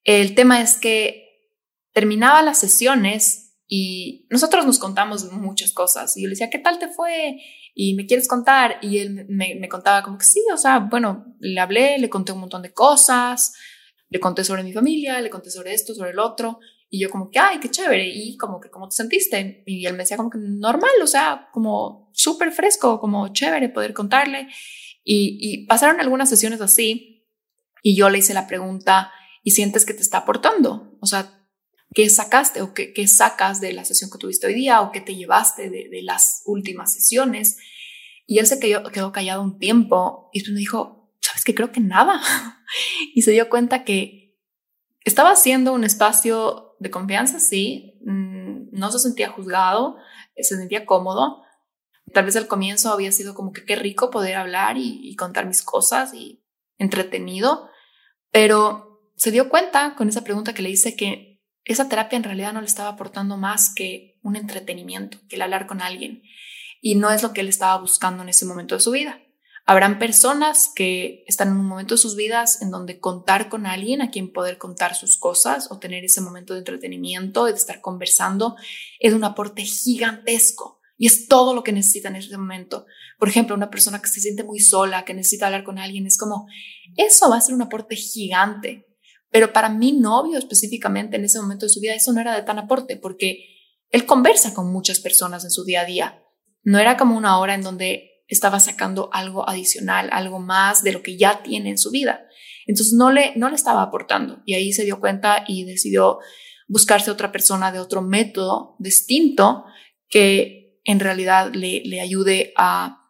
El tema es que terminaba las sesiones y nosotros nos contamos muchas cosas y yo le decía, ¿qué tal te fue? Y me quieres contar? Y él me, contaba como que sí, o sea, bueno, le hablé, le conté un montón de cosas, le conté sobre mi familia, le conté sobre esto, sobre el otro. Y yo como que, ay, qué chévere. Y como que, ¿cómo te sentiste? Y él me decía como que normal, o sea, como súper fresco, como chévere poder contarle. Y, pasaron algunas sesiones así y yo le hice la pregunta, ¿y sientes que te está aportando? O sea, ¿qué sacaste o qué, qué sacas de la sesión que tuviste hoy día o qué te llevaste de, de las últimas sesiones? Y él se quedó, quedó callado un tiempo y me dijo, ¿sabes qué? Creo que nada. y se dio cuenta que estaba haciendo un espacio de confianza, sí, mm, no se sentía juzgado, se sentía cómodo, Tal vez al comienzo había sido como que qué rico poder hablar y, contar mis cosas y entretenido, pero se dio cuenta con esa pregunta que le hice que esa terapia en realidad no le estaba aportando más que un entretenimiento, que el hablar con alguien. Y no es lo que él estaba buscando en ese momento de su vida. Habrán personas que están en un momento de sus vidas en donde contar con alguien a quien poder contar sus cosas o tener ese momento de entretenimiento de estar conversando es un aporte gigantesco. Y es todo lo que necesita en ese momento. Por ejemplo, una persona que se siente muy sola, que necesita hablar con alguien, es como, eso va a ser un aporte gigante. Pero para mi novio específicamente en ese momento de su vida, eso no era de tan aporte, porque él conversa con muchas personas en su día a día. No era como una hora en donde estaba sacando algo adicional, algo más de lo que ya tiene en su vida. Entonces no le, no le estaba aportando. Y ahí se dio cuenta y decidió buscarse otra persona de otro método distinto que en realidad le, le ayude a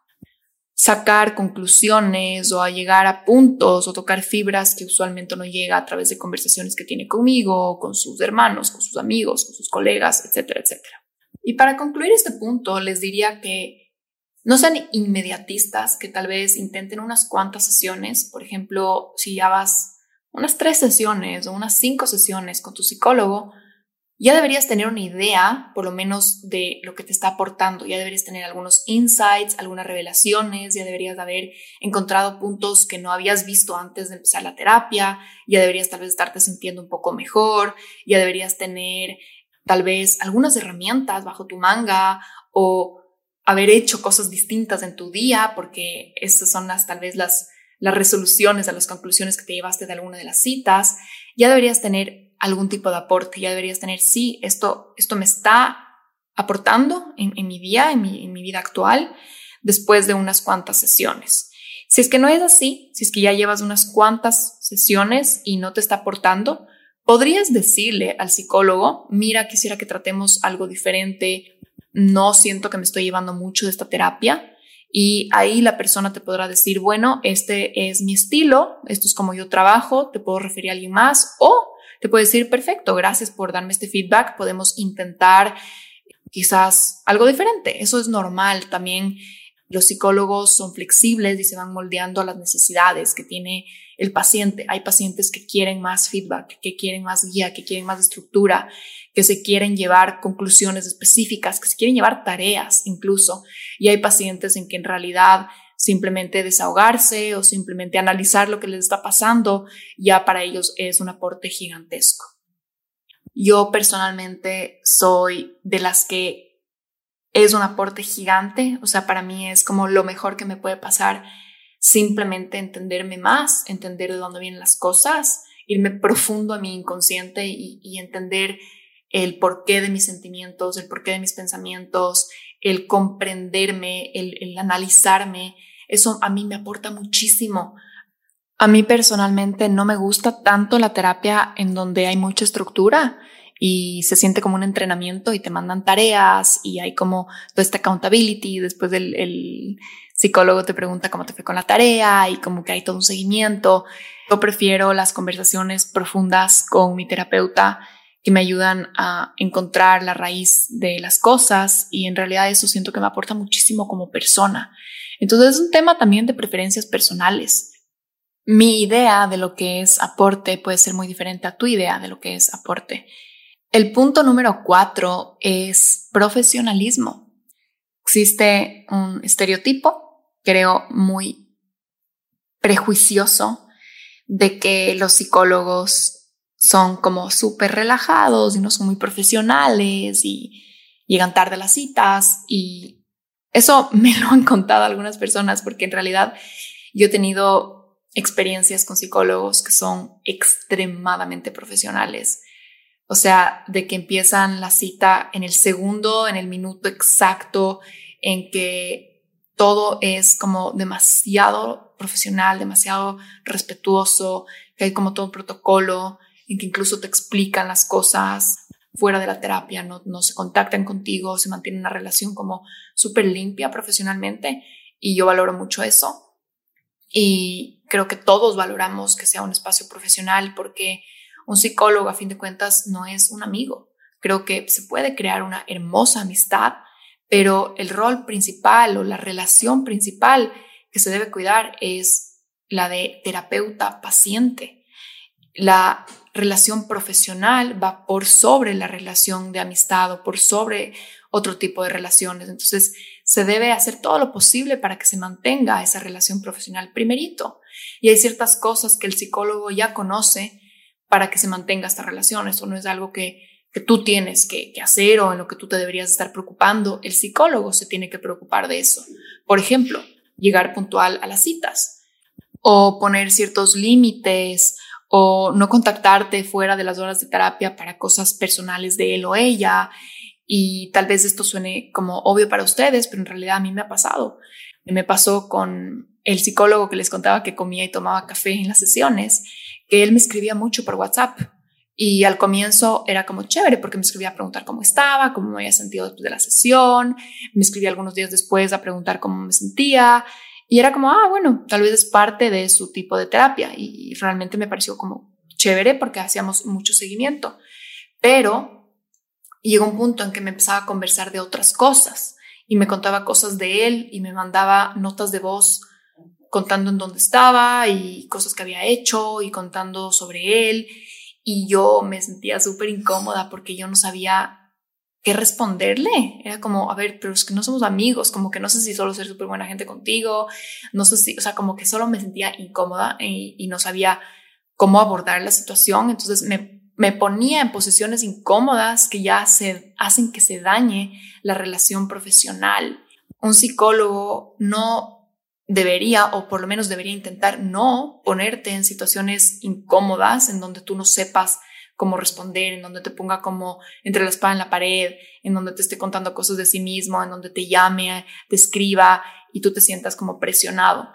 sacar conclusiones o a llegar a puntos o tocar fibras que usualmente no llega a través de conversaciones que tiene conmigo, con sus hermanos, con sus amigos, con sus colegas, etcétera, etcétera. Y para concluir este punto, les diría que no sean inmediatistas, que tal vez intenten unas cuantas sesiones. Por ejemplo, si ya vas unas tres sesiones o unas cinco sesiones con tu psicólogo, ya deberías tener una idea, por lo menos, de lo que te está aportando. Ya deberías tener algunos insights, algunas revelaciones, ya deberías haber encontrado puntos que no habías visto antes de empezar la terapia, ya deberías tal vez estarte sintiendo un poco mejor, ya deberías tener tal vez algunas herramientas bajo tu manga o haber hecho cosas distintas en tu día, porque esas son las tal vez las, las resoluciones a las conclusiones que te llevaste de alguna de las citas. Ya deberías tener algún tipo de aporte, ya deberías tener, sí, esto, esto me está aportando en, mi día, en mi, en mi vida actual, después de unas cuantas sesiones. Si es que no es así, si es que ya llevas unas cuantas sesiones y no te está aportando, podrías decirle al psicólogo, mira, quisiera que tratemos algo diferente, no siento que me estoy llevando mucho de esta terapia. Y ahí la persona te podrá decir, bueno, este es mi estilo, esto es como yo trabajo, te puedo referir a alguien más o te puede decir, perfecto, gracias por darme este feedback, podemos intentar quizás algo diferente. Eso es normal. También Los psicólogos son flexibles y se van moldeando a las necesidades que tiene el paciente. Hay pacientes que quieren más feedback, que quieren más guía, que quieren más estructura, que se quieren llevar conclusiones específicas, que se quieren llevar tareas incluso. Y hay pacientes en que en realidad simplemente desahogarse o simplemente analizar lo que les está pasando, ya para ellos es un aporte gigantesco. Yo personalmente soy de las que es un aporte gigante, o sea, para mí es como lo mejor que me puede pasar simplemente entenderme más, entender de dónde vienen las cosas, irme profundo a mi inconsciente y, entender el porqué de mis sentimientos, el porqué de mis pensamientos, el comprenderme, el, analizarme, eso a mí me aporta muchísimo. A mí personalmente no me gusta tanto la terapia en donde hay mucha estructura y se siente como un entrenamiento y te mandan tareas y hay como toda esta accountability. Después del el psicólogo te pregunta cómo te fue con la tarea y como que hay todo un seguimiento. Yo prefiero las conversaciones profundas con mi terapeuta que me ayudan a encontrar la raíz de las cosas y en realidad eso siento que me aporta muchísimo como persona. Entonces es un tema también de preferencias personales. Mi idea de lo que es aporte puede ser muy diferente a tu idea de lo que es aporte. El punto número cuatro es profesionalismo. Existe un estereotipo, creo, muy prejuicioso de que los psicólogos son como súper relajados y no son muy profesionales y llegan tarde a las citas y eso me lo han contado algunas personas porque en realidad yo he tenido experiencias con psicólogos que son extremadamente profesionales. O sea, de que empiezan la cita en el segundo, en el minuto exacto, en que todo es como demasiado profesional, demasiado respetuoso, que hay como todo un protocolo, en que incluso te explican las cosas fuera de la terapia, no, no se contactan contigo, se mantiene una relación como súper limpia profesionalmente y yo valoro mucho eso. Y creo que todos valoramos que sea un espacio profesional porque un psicólogo a fin de cuentas no es un amigo. Creo que se puede crear una hermosa amistad, pero el rol principal o la relación principal que se debe cuidar es la de terapeuta-paciente. La relación profesional va por sobre la relación de amistad o por sobre otro tipo de relaciones. Entonces, se debe hacer todo lo posible para que se mantenga esa relación profesional primerito. Y hay ciertas cosas que el psicólogo ya conoce para que se mantenga esta relación. Esto no es algo que, que tú tienes que, que hacer o en lo que tú te deberías estar preocupando. El psicólogo se tiene que preocupar de eso. Por ejemplo, llegar puntual a las citas o poner ciertos límites o no contactarte fuera de las horas de terapia para cosas personales de él o ella. Y tal vez esto suene como obvio para ustedes, pero en realidad a mí me ha pasado. Me pasó con el psicólogo que les contaba que comía y tomaba café en las sesiones, que él me escribía mucho por WhatsApp. Y al comienzo era como chévere porque me escribía a preguntar cómo estaba, cómo me había sentido después de la sesión, me escribía algunos días después a preguntar cómo me sentía y era como, ah, bueno, tal vez es parte de su tipo de terapia y realmente me pareció como chévere porque hacíamos mucho seguimiento. Pero llegó un punto en que me empezaba a conversar de otras cosas y me contaba cosas de él y me mandaba notas de voz contando en dónde estaba y cosas que había hecho y contando sobre él. Y yo me sentía súper incómoda porque yo no sabía qué responderle. Era como, a ver, pero es que no somos amigos, como que no sé si solo ser súper buena gente contigo, no sé si, o sea, como que solo me sentía incómoda y, no sabía cómo abordar la situación. Entonces me, me ponía en posiciones incómodas que ya se hacen que se dañe la relación profesional. Un psicólogo no debería, o por lo menos debería intentar no ponerte en situaciones incómodas en donde tú no sepas cómo responder, en donde te ponga como entre la espada en la pared, en donde te esté contando cosas de sí mismo, en donde te llame, te escriba y tú te sientas como presionado.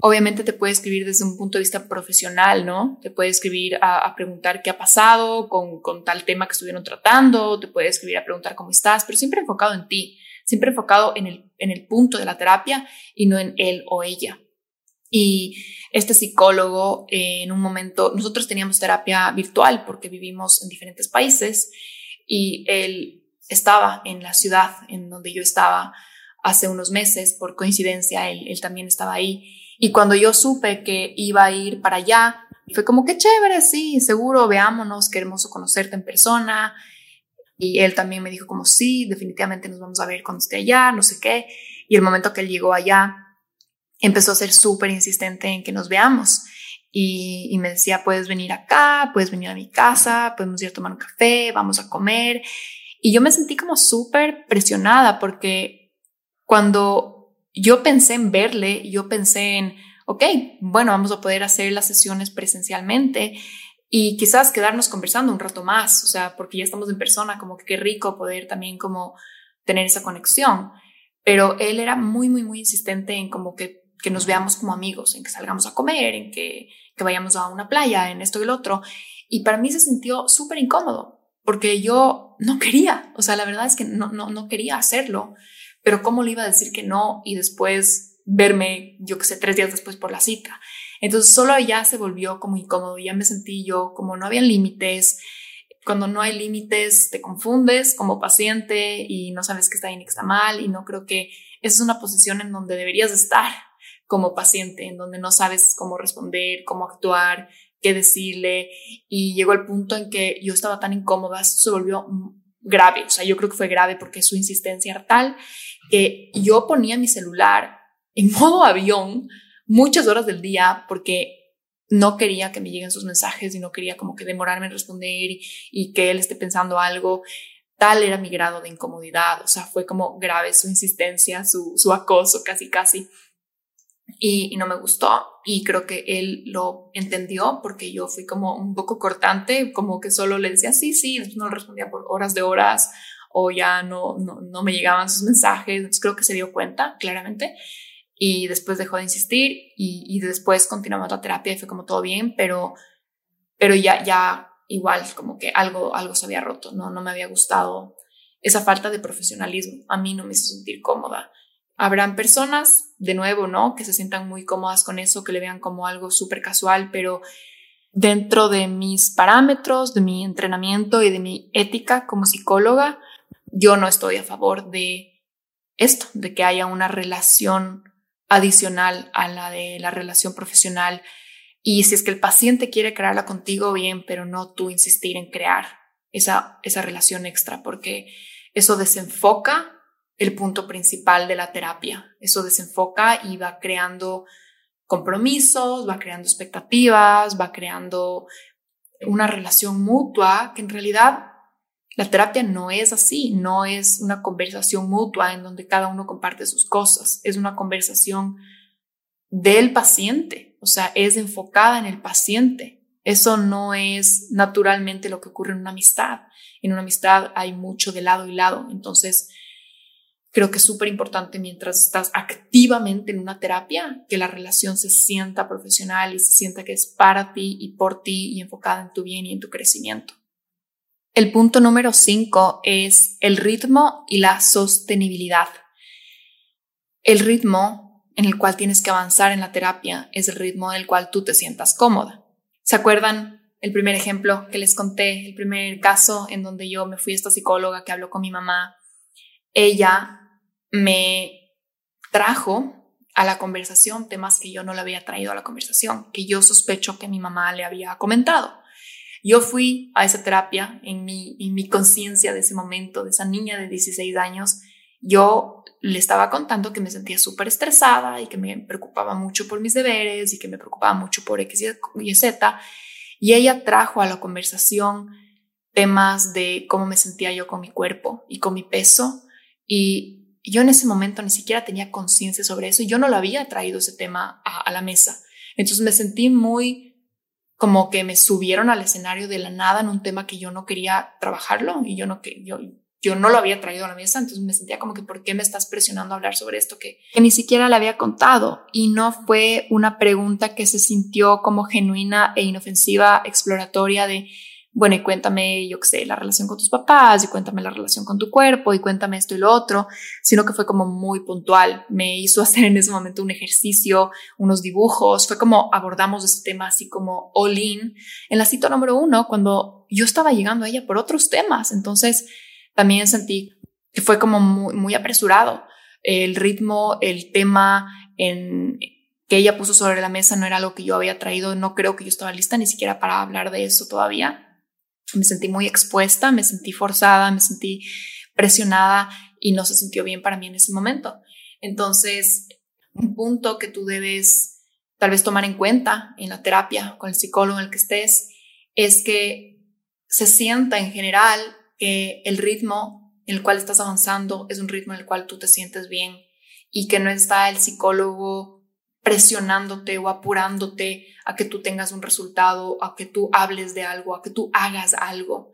Obviamente te puede escribir desde un punto de vista profesional, ¿no? Te puede escribir a, preguntar qué ha pasado con, con tal tema que estuvieron tratando, te puede escribir a preguntar cómo estás, pero siempre enfocado en ti, siempre enfocado en el, en el punto de la terapia y no en él o ella. Y este psicólogo en un momento, nosotros teníamos terapia virtual porque vivimos en diferentes países y él estaba en la ciudad en donde yo estaba hace unos meses, por coincidencia, él, él también estaba ahí. Y cuando yo supe que iba a ir para allá, fue como que chévere, sí, seguro, veámonos, qué hermoso conocerte en persona. Y él también me dijo como sí, definitivamente nos vamos a ver cuando esté allá, no sé qué. Y el momento que él llegó allá, empezó a ser súper insistente en que nos veamos. Y, y, me decía, puedes venir acá, puedes venir a mi casa, podemos ir a tomar un café, vamos a comer. Y yo me sentí como súper presionada porque cuando yo pensé en verle, yo pensé en, ok, bueno, vamos a poder hacer las sesiones presencialmente y quizás quedarnos conversando un rato más, o sea, porque ya estamos en persona, como que qué rico poder también como tener esa conexión. Pero él era muy, muy, muy insistente en como que, que nos veamos como amigos, en que salgamos a comer, en que, que vayamos a una playa, en esto y el otro. Y para mí se sintió súper incómodo porque yo no quería, o sea, la verdad es que no, no, no quería hacerlo, pero ¿cómo le iba a decir que no y después verme, yo que sé, tres días después por la cita? Entonces solo ya se volvió como incómodo, ya me sentí yo como no había límites. Cuando no hay límites te confundes como paciente y no sabes qué está bien y qué está mal y no creo que esa es una posición en donde deberías estar como paciente, en donde no sabes cómo responder, cómo actuar, qué decirle. Y llegó el punto en que yo estaba tan incómoda, se volvió grave, o sea, yo creo que fue grave porque su insistencia era tal que yo ponía mi celular en modo avión muchas horas del día porque no quería que me lleguen sus mensajes y no quería como que demorarme en responder y, que él esté pensando algo. Tal era mi grado de incomodidad, o sea, fue como grave su insistencia, su, su acoso casi, casi y, no me gustó y creo que él lo entendió porque yo fui como un poco cortante, como que solo le decía sí, sí, no respondía por horas de horas o ya no, no, no me llegaban sus mensajes, entonces creo que se dio cuenta claramente y después dejó de insistir y, y después continuamos la terapia y fue como todo bien, pero, pero ya, ya igual como que algo, algo se había roto, no, no me había gustado esa falta de profesionalismo, a mí no me hizo sentir cómoda Habrán personas, de nuevo, ¿no? Que se sientan muy cómodas con eso, que le vean como algo súper casual, pero dentro de mis parámetros, de mi entrenamiento y de mi ética como psicóloga, yo no estoy a favor de esto, de que haya una relación adicional a la de la relación profesional. Y si es que el paciente quiere crearla contigo, bien, pero no tú insistir en crear esa, esa relación extra, porque eso desenfoca el punto principal de la terapia. Eso desenfoca y va creando compromisos, va creando expectativas, va creando una relación mutua que en realidad la terapia no es así, no es una conversación mutua en donde cada uno comparte sus cosas, es una conversación del paciente, o sea, es enfocada en el paciente. Eso no es naturalmente lo que ocurre en una amistad. En una amistad hay mucho de lado y lado, entonces Creo que es súper importante mientras estás activamente en una terapia que la relación se sienta profesional y se sienta que es para ti y por ti y enfocada en tu bien y en tu crecimiento. El punto número cinco es el ritmo y la sostenibilidad. El ritmo en el cual tienes que avanzar en la terapia es el ritmo en el cual tú te sientas cómoda. ¿Se acuerdan el primer ejemplo que les conté, el primer caso en donde yo me fui a esta psicóloga que habló con mi mamá? Ella me trajo a la conversación temas que yo no le había traído a la conversación, que yo sospecho que mi mamá le había comentado. Yo fui a esa terapia en mi, en mi conciencia de ese momento, de esa niña de 16 años. Yo le estaba contando que me sentía súper estresada y que me preocupaba mucho por mis deberes y que me preocupaba mucho por X y Z. Y ella trajo a la conversación temas de cómo me sentía yo con mi cuerpo y con mi peso. Y yo en ese momento ni siquiera tenía conciencia sobre eso y yo no lo había traído ese tema a, la mesa. Entonces me sentí muy como que me subieron al escenario de la nada en un tema que yo no quería trabajarlo y yo no que yo yo no lo había traído a la mesa, entonces me sentía como que ¿por qué me estás presionando a hablar sobre esto que, que ni siquiera le había contado? Y no fue una pregunta que se sintió como genuina e inofensiva, exploratoria de bueno, y cuéntame, yo qué sé, la relación con tus papás, y cuéntame la relación con tu cuerpo, y cuéntame esto y lo otro, sino que fue como muy puntual. Me hizo hacer en ese momento un ejercicio, unos dibujos, fue como abordamos ese tema así como all in en la cita número uno, cuando yo estaba llegando a ella por otros temas. Entonces, también sentí que fue como muy, muy apresurado. el ritmo, el tema en, que ella puso sobre la mesa no era algo que yo había traído, no creo que yo estaba lista ni siquiera para hablar de eso todavía. Me sentí muy expuesta, me sentí forzada, me sentí presionada y no se sintió bien para mí en ese momento. Entonces, un punto que tú debes tal vez tomar en cuenta en la terapia con el psicólogo en el que estés es que se sienta en general que el ritmo en el cual estás avanzando es un ritmo en el cual tú te sientes bien y que no está el psicólogo presionándote o apurándote a que tú tengas un resultado, a que tú hables de algo, a que tú hagas algo.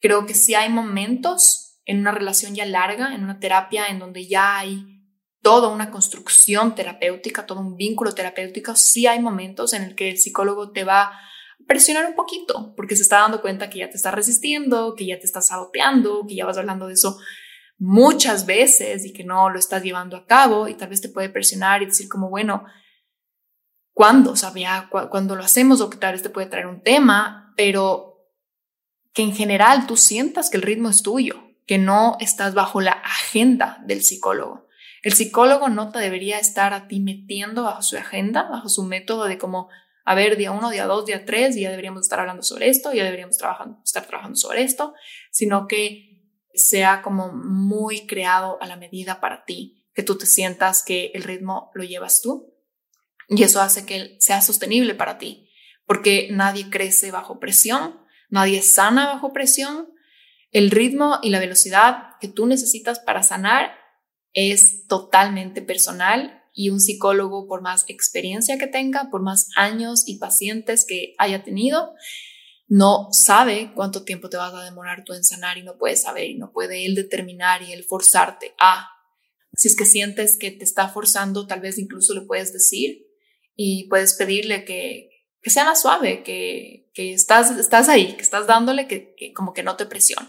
Creo que si hay momentos en una relación ya larga, en una terapia en donde ya hay toda una construcción terapéutica, todo un vínculo terapéutico, sí hay momentos en el que el psicólogo te va a presionar un poquito, porque se está dando cuenta que ya te está resistiendo, que ya te estás saboteando, que ya vas hablando de eso muchas veces y que no lo estás llevando a cabo y tal vez te puede presionar y decir como, bueno, ¿cuándo? sabía cuando lo hacemos o que tal vez puede traer un tema, pero que en general tú sientas que el ritmo es tuyo, que no estás bajo la agenda del psicólogo. El psicólogo no te debería estar a ti metiendo bajo su agenda, bajo su método de como, a ver, día uno, día dos, día tres, ya deberíamos estar hablando sobre esto, ya deberíamos estar trabajando sobre esto, sino que sea como muy creado a la medida para ti, que tú te sientas que el ritmo lo llevas tú y eso hace que sea sostenible para ti, porque nadie crece bajo presión, nadie sana bajo presión. El ritmo y la velocidad que tú necesitas para sanar es totalmente personal y un psicólogo, por más experiencia que tenga, por más años y pacientes que haya tenido, no sabe cuánto tiempo te vas a demorar tú en sanar y no puede saber y no puede él determinar y él forzarte a. Si es que sientes que te está forzando, tal vez incluso le puedes decir y puedes pedirle que, que sea más suave, que, que estás, estás ahí, que estás dándole que, que como que no te presione.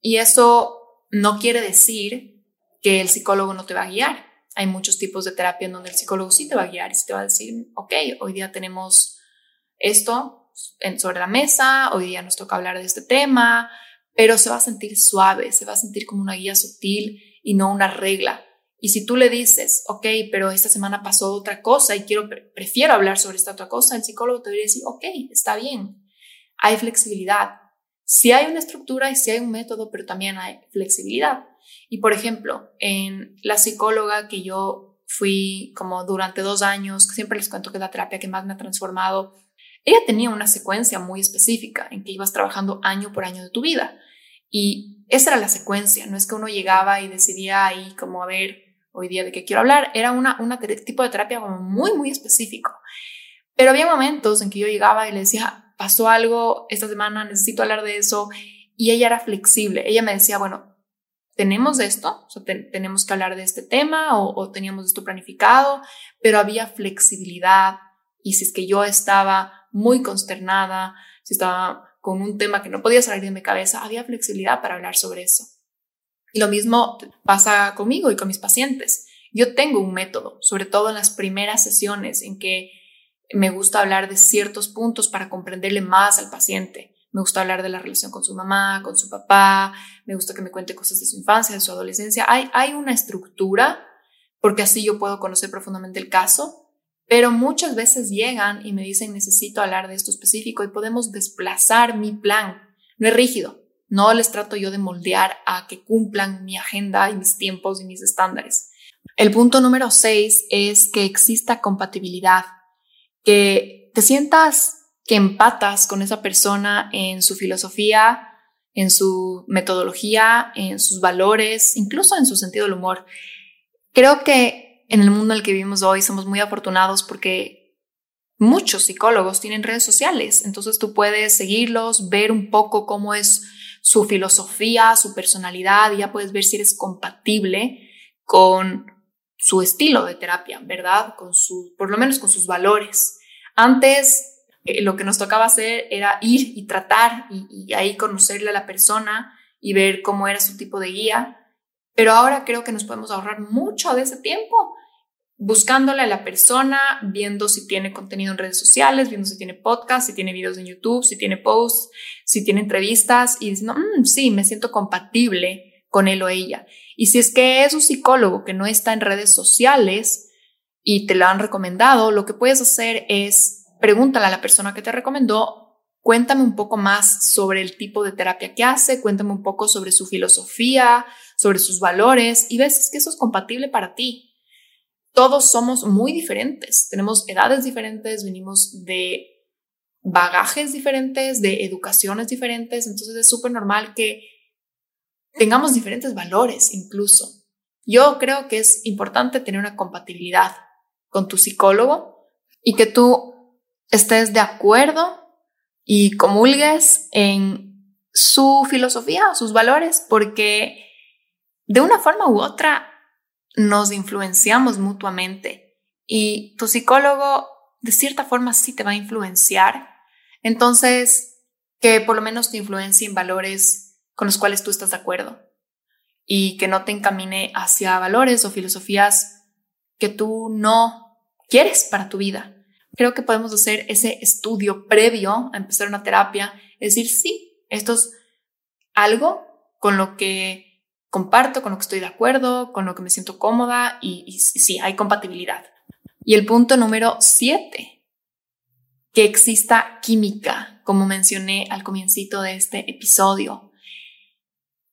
Y eso no quiere decir que el psicólogo no te va a guiar. Hay muchos tipos de terapia en donde el psicólogo sí te va a guiar y sí te va a decir, ok, hoy día tenemos esto sobre la mesa, hoy día nos toca hablar de este tema, pero se va a sentir suave, se va a sentir como una guía sutil y no una regla. Y si tú le dices, ok, pero esta semana pasó otra cosa y quiero, prefiero hablar sobre esta otra cosa, el psicólogo te debería decir, ok, está bien, hay flexibilidad. Sí hay una estructura y sí hay un método, pero también hay flexibilidad. Y por ejemplo, en la psicóloga que yo fui como durante dos años, siempre les cuento que es la terapia que más me ha transformado, ella tenía una secuencia muy específica en que ibas trabajando año por año de tu vida. Y esa era la secuencia, no es que uno llegaba y decidía ahí como a ver hoy día de qué quiero hablar, era una, un tipo de terapia como muy, muy específico. Pero había momentos en que yo llegaba y le decía, pasó algo esta semana, necesito hablar de eso, y ella era flexible, ella me decía, bueno, tenemos esto, o sea, tenemos que hablar de este tema o, teníamos esto planificado, pero había flexibilidad y si es que yo estaba muy consternada, si estaba con un tema que no podía salir de mi cabeza, había flexibilidad para hablar sobre eso. Y lo mismo pasa conmigo y con mis pacientes. Yo tengo un método, sobre todo en las primeras sesiones en que me gusta hablar de ciertos puntos para comprenderle más al paciente me gusta hablar de la relación con su mamá, con su papá, me gusta que me cuente cosas de su infancia, de su adolescencia. Hay, hay una estructura, porque así yo puedo conocer profundamente el caso, pero muchas veces llegan y me dicen necesito hablar de esto específico y podemos desplazar mi plan. No es rígido, no les trato yo de moldear a que cumplan mi agenda y mis tiempos y mis estándares. El punto número seis es que exista compatibilidad, que te sientas que empatas con esa persona en su filosofía, en su metodología, en sus valores, incluso en su sentido del humor. Creo que en el mundo en el que vivimos hoy somos muy afortunados porque muchos psicólogos tienen redes sociales, entonces tú puedes seguirlos, ver un poco cómo es su filosofía, su personalidad, y ya puedes ver si eres compatible con su estilo de terapia, ¿verdad? Con su, por lo menos con sus valores. Antes eh, lo que nos tocaba hacer era ir y tratar y, ahí conocerle a la persona y ver cómo era su tipo de guía. Pero ahora creo que nos podemos ahorrar mucho de ese tiempo buscándole a la persona, viendo si tiene contenido en redes sociales, viendo si tiene podcast, si tiene videos en YouTube, si tiene posts, si tiene entrevistas y diciendo, mm, sí, me siento compatible con él o ella. Y si es que es un psicólogo que no está en redes sociales y te lo han recomendado, lo que puedes hacer es pregúntale a la persona que te recomendó, cuéntame un poco más sobre el tipo de terapia que hace, cuéntame un poco sobre su filosofía, sobre sus valores y ves que eso es compatible para ti. Todos somos muy diferentes, tenemos edades diferentes, venimos de bagajes diferentes, de educaciones diferentes, entonces es súper normal que tengamos diferentes valores incluso. Yo creo que es importante tener una compatibilidad con tu psicólogo y que tú estés de acuerdo y comulgues en su filosofía, sus valores, porque de una forma u otra nos influenciamos mutuamente y tu psicólogo de cierta forma sí te va a influenciar. Entonces, que por lo menos te influencie en valores con los cuales tú estás de acuerdo y que no te encamine hacia valores o filosofías que tú no quieres para tu vida. Creo que podemos hacer ese estudio previo a empezar una terapia, es decir, sí, esto es algo con lo que comparto, con lo que estoy de acuerdo, con lo que me siento cómoda y, y sí, hay compatibilidad. Y el punto número siete, que exista química, como mencioné al comiencito de este episodio.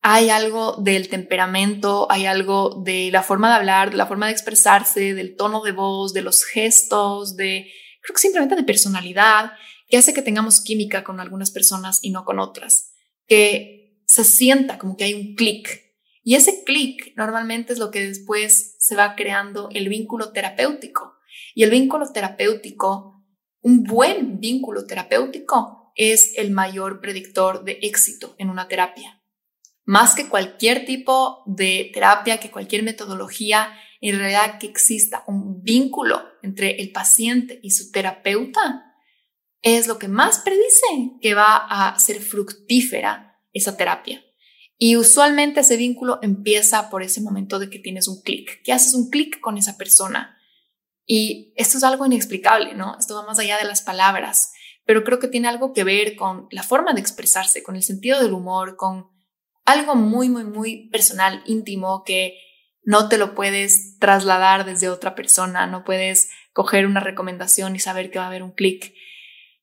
Hay algo del temperamento, hay algo de la forma de hablar, de la forma de expresarse, del tono de voz, de los gestos, de, creo que simplemente de personalidad, que hace que tengamos química con algunas personas y no con otras, que se sienta como que hay un clic. Y ese clic normalmente es lo que después se va creando el vínculo terapéutico. Y el vínculo terapéutico, un buen vínculo terapéutico, es el mayor predictor de éxito en una terapia. Más que cualquier tipo de terapia, que cualquier metodología, en realidad que exista un vínculo entre el paciente y su terapeuta, es lo que más predice que va a ser fructífera esa terapia. Y usualmente ese vínculo empieza por ese momento de que tienes un clic, que haces un clic con esa persona, y esto es algo inexplicable, ¿no? Esto va más allá de las palabras, pero creo que tiene algo que ver con la forma de expresarse, con el sentido del humor, con algo muy, muy, muy personal, íntimo, que no te lo puedes trasladar desde otra persona, no puedes coger una recomendación y saber que va a haber un clic.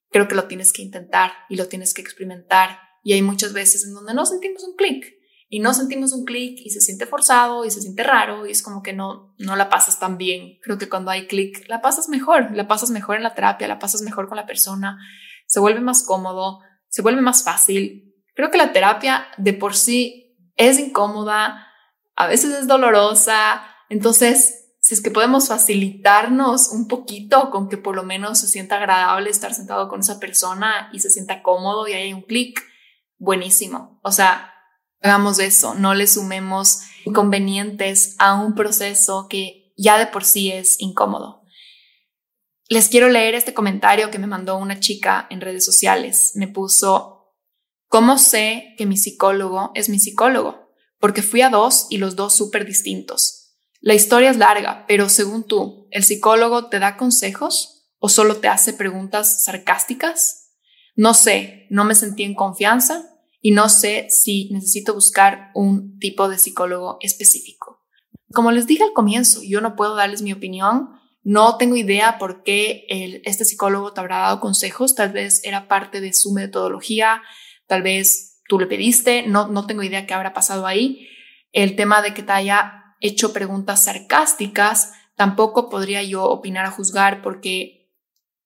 Creo que lo tienes que intentar y lo tienes que experimentar. Y hay muchas veces en donde no sentimos un clic y no sentimos un clic y se siente forzado y se siente raro y es como que no, no la pasas tan bien. Creo que cuando hay clic, la pasas mejor, la pasas mejor en la terapia, la pasas mejor con la persona, se vuelve más cómodo, se vuelve más fácil. Creo que la terapia de por sí es incómoda, a veces es dolorosa, entonces si es que podemos facilitarnos un poquito con que por lo menos se sienta agradable estar sentado con esa persona y se sienta cómodo y hay un clic, buenísimo. O sea, hagamos eso, no le sumemos inconvenientes a un proceso que ya de por sí es incómodo. Les quiero leer este comentario que me mandó una chica en redes sociales. Me puso, ¿cómo sé que mi psicólogo es mi psicólogo? Porque fui a dos y los dos súper distintos. La historia es larga, pero según tú, ¿el psicólogo te da consejos o solo te hace preguntas sarcásticas? No sé, no me sentí en confianza y no sé si necesito buscar un tipo de psicólogo específico. Como les dije al comienzo, yo no puedo darles mi opinión, no tengo idea por qué este psicólogo te habrá dado consejos, tal vez era parte de su metodología, tal vez tú le pediste, no, no tengo idea qué habrá pasado ahí. El tema de que te haya hecho preguntas sarcásticas, tampoco podría yo opinar a juzgar porque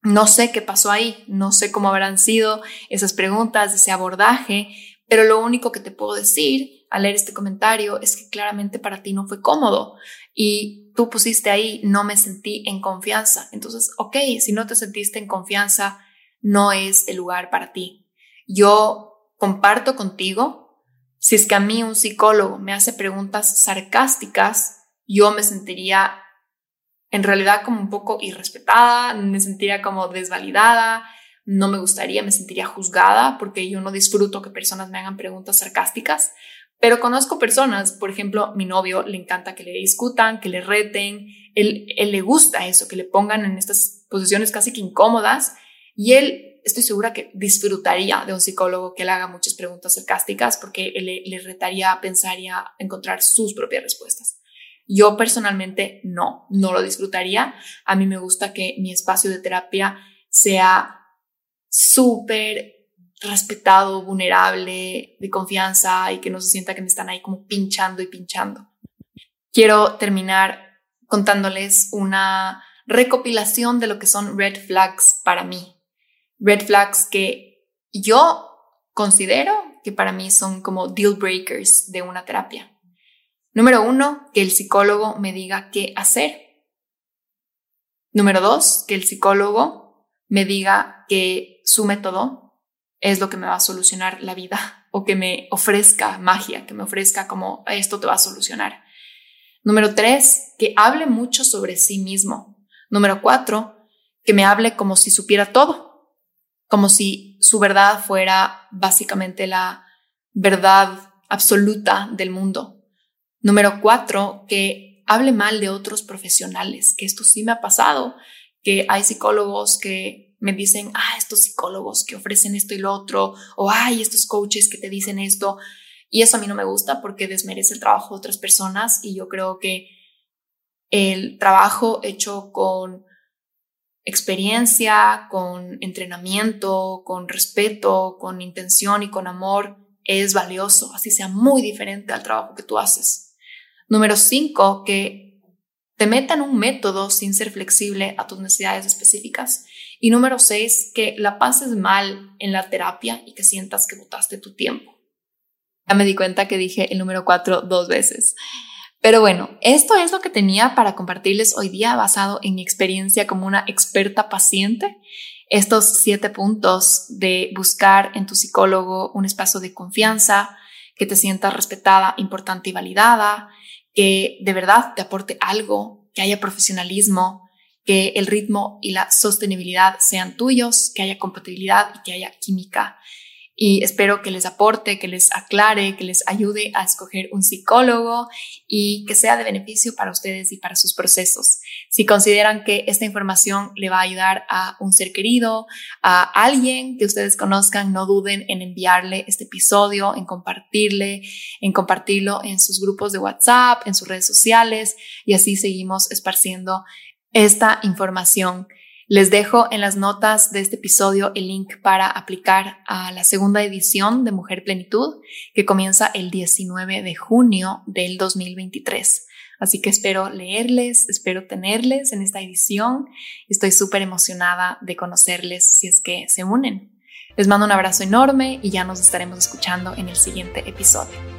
no sé qué pasó ahí, no sé cómo habrán sido esas preguntas, ese abordaje, pero lo único que te puedo decir al leer este comentario es que claramente para ti no fue cómodo y tú pusiste ahí, no me sentí en confianza. Entonces, ok, si no te sentiste en confianza, no es el lugar para ti. Yo comparto contigo, si es que a mí un psicólogo me hace preguntas sarcásticas, yo me sentiría en realidad como un poco irrespetada, me sentiría como desvalidada, no me gustaría, me sentiría juzgada porque yo no disfruto que personas me hagan preguntas sarcásticas, pero conozco personas, por ejemplo, mi novio le encanta que le discutan, que le reten, él, él le gusta eso, que le pongan en estas posiciones casi que incómodas y él estoy segura que disfrutaría de un psicólogo que le haga muchas preguntas sarcásticas porque le, le retaría a pensar y a encontrar sus propias respuestas. Yo personalmente no, no lo disfrutaría. A mí me gusta que mi espacio de terapia sea súper respetado, vulnerable, de confianza y que no se sienta que me están ahí como pinchando y pinchando. Quiero terminar contándoles una recopilación de lo que son red flags para mí. Red flags que yo considero que para mí son como deal breakers de una terapia. Número uno, que el psicólogo me diga qué hacer. Número dos, que el psicólogo me diga que su método es lo que me va a solucionar la vida o que me ofrezca magia, que me ofrezca como esto te va a solucionar. Número tres, que hable mucho sobre sí mismo. Número cuatro, que me hable como si supiera todo, como si su verdad fuera básicamente la verdad absoluta del mundo. Número cuatro, que hable mal de otros profesionales, que esto sí me ha pasado, que hay psicólogos que me dicen, ah, estos psicólogos que ofrecen esto y lo otro, o ay, estos coaches que te dicen esto. Y eso a mí no me gusta porque desmerece el trabajo de otras personas y yo creo que el trabajo hecho con experiencia, con entrenamiento, con respeto, con intención y con amor es valioso, así sea muy diferente al trabajo que tú haces. Número cinco, que te metan un método sin ser flexible a tus necesidades específicas y número seis, que la pases mal en la terapia y que sientas que botaste tu tiempo. Ya me di cuenta que dije el número cuatro dos veces. Pero bueno, esto es lo que tenía para compartirles hoy día basado en mi experiencia como una experta paciente. Estos siete puntos de buscar en tu psicólogo un espacio de confianza, que te sientas respetada, importante y validada, que de verdad te aporte algo, que haya profesionalismo, que el ritmo y la sostenibilidad sean tuyos, que haya compatibilidad y que haya química. Y espero que les aporte, que les aclare, que les ayude a escoger un psicólogo y que sea de beneficio para ustedes y para sus procesos. Si consideran que esta información le va a ayudar a un ser querido, a alguien que ustedes conozcan, no duden en enviarle este episodio, en compartirle, en compartirlo en sus grupos de WhatsApp, en sus redes sociales y así seguimos esparciendo esta información. Les dejo en las notas de este episodio el link para aplicar a la segunda edición de Mujer Plenitud, que comienza el 19 de junio del 2023. Así que espero leerles, espero tenerles en esta edición. Estoy súper emocionada de conocerles si es que se unen. Les mando un abrazo enorme y ya nos estaremos escuchando en el siguiente episodio.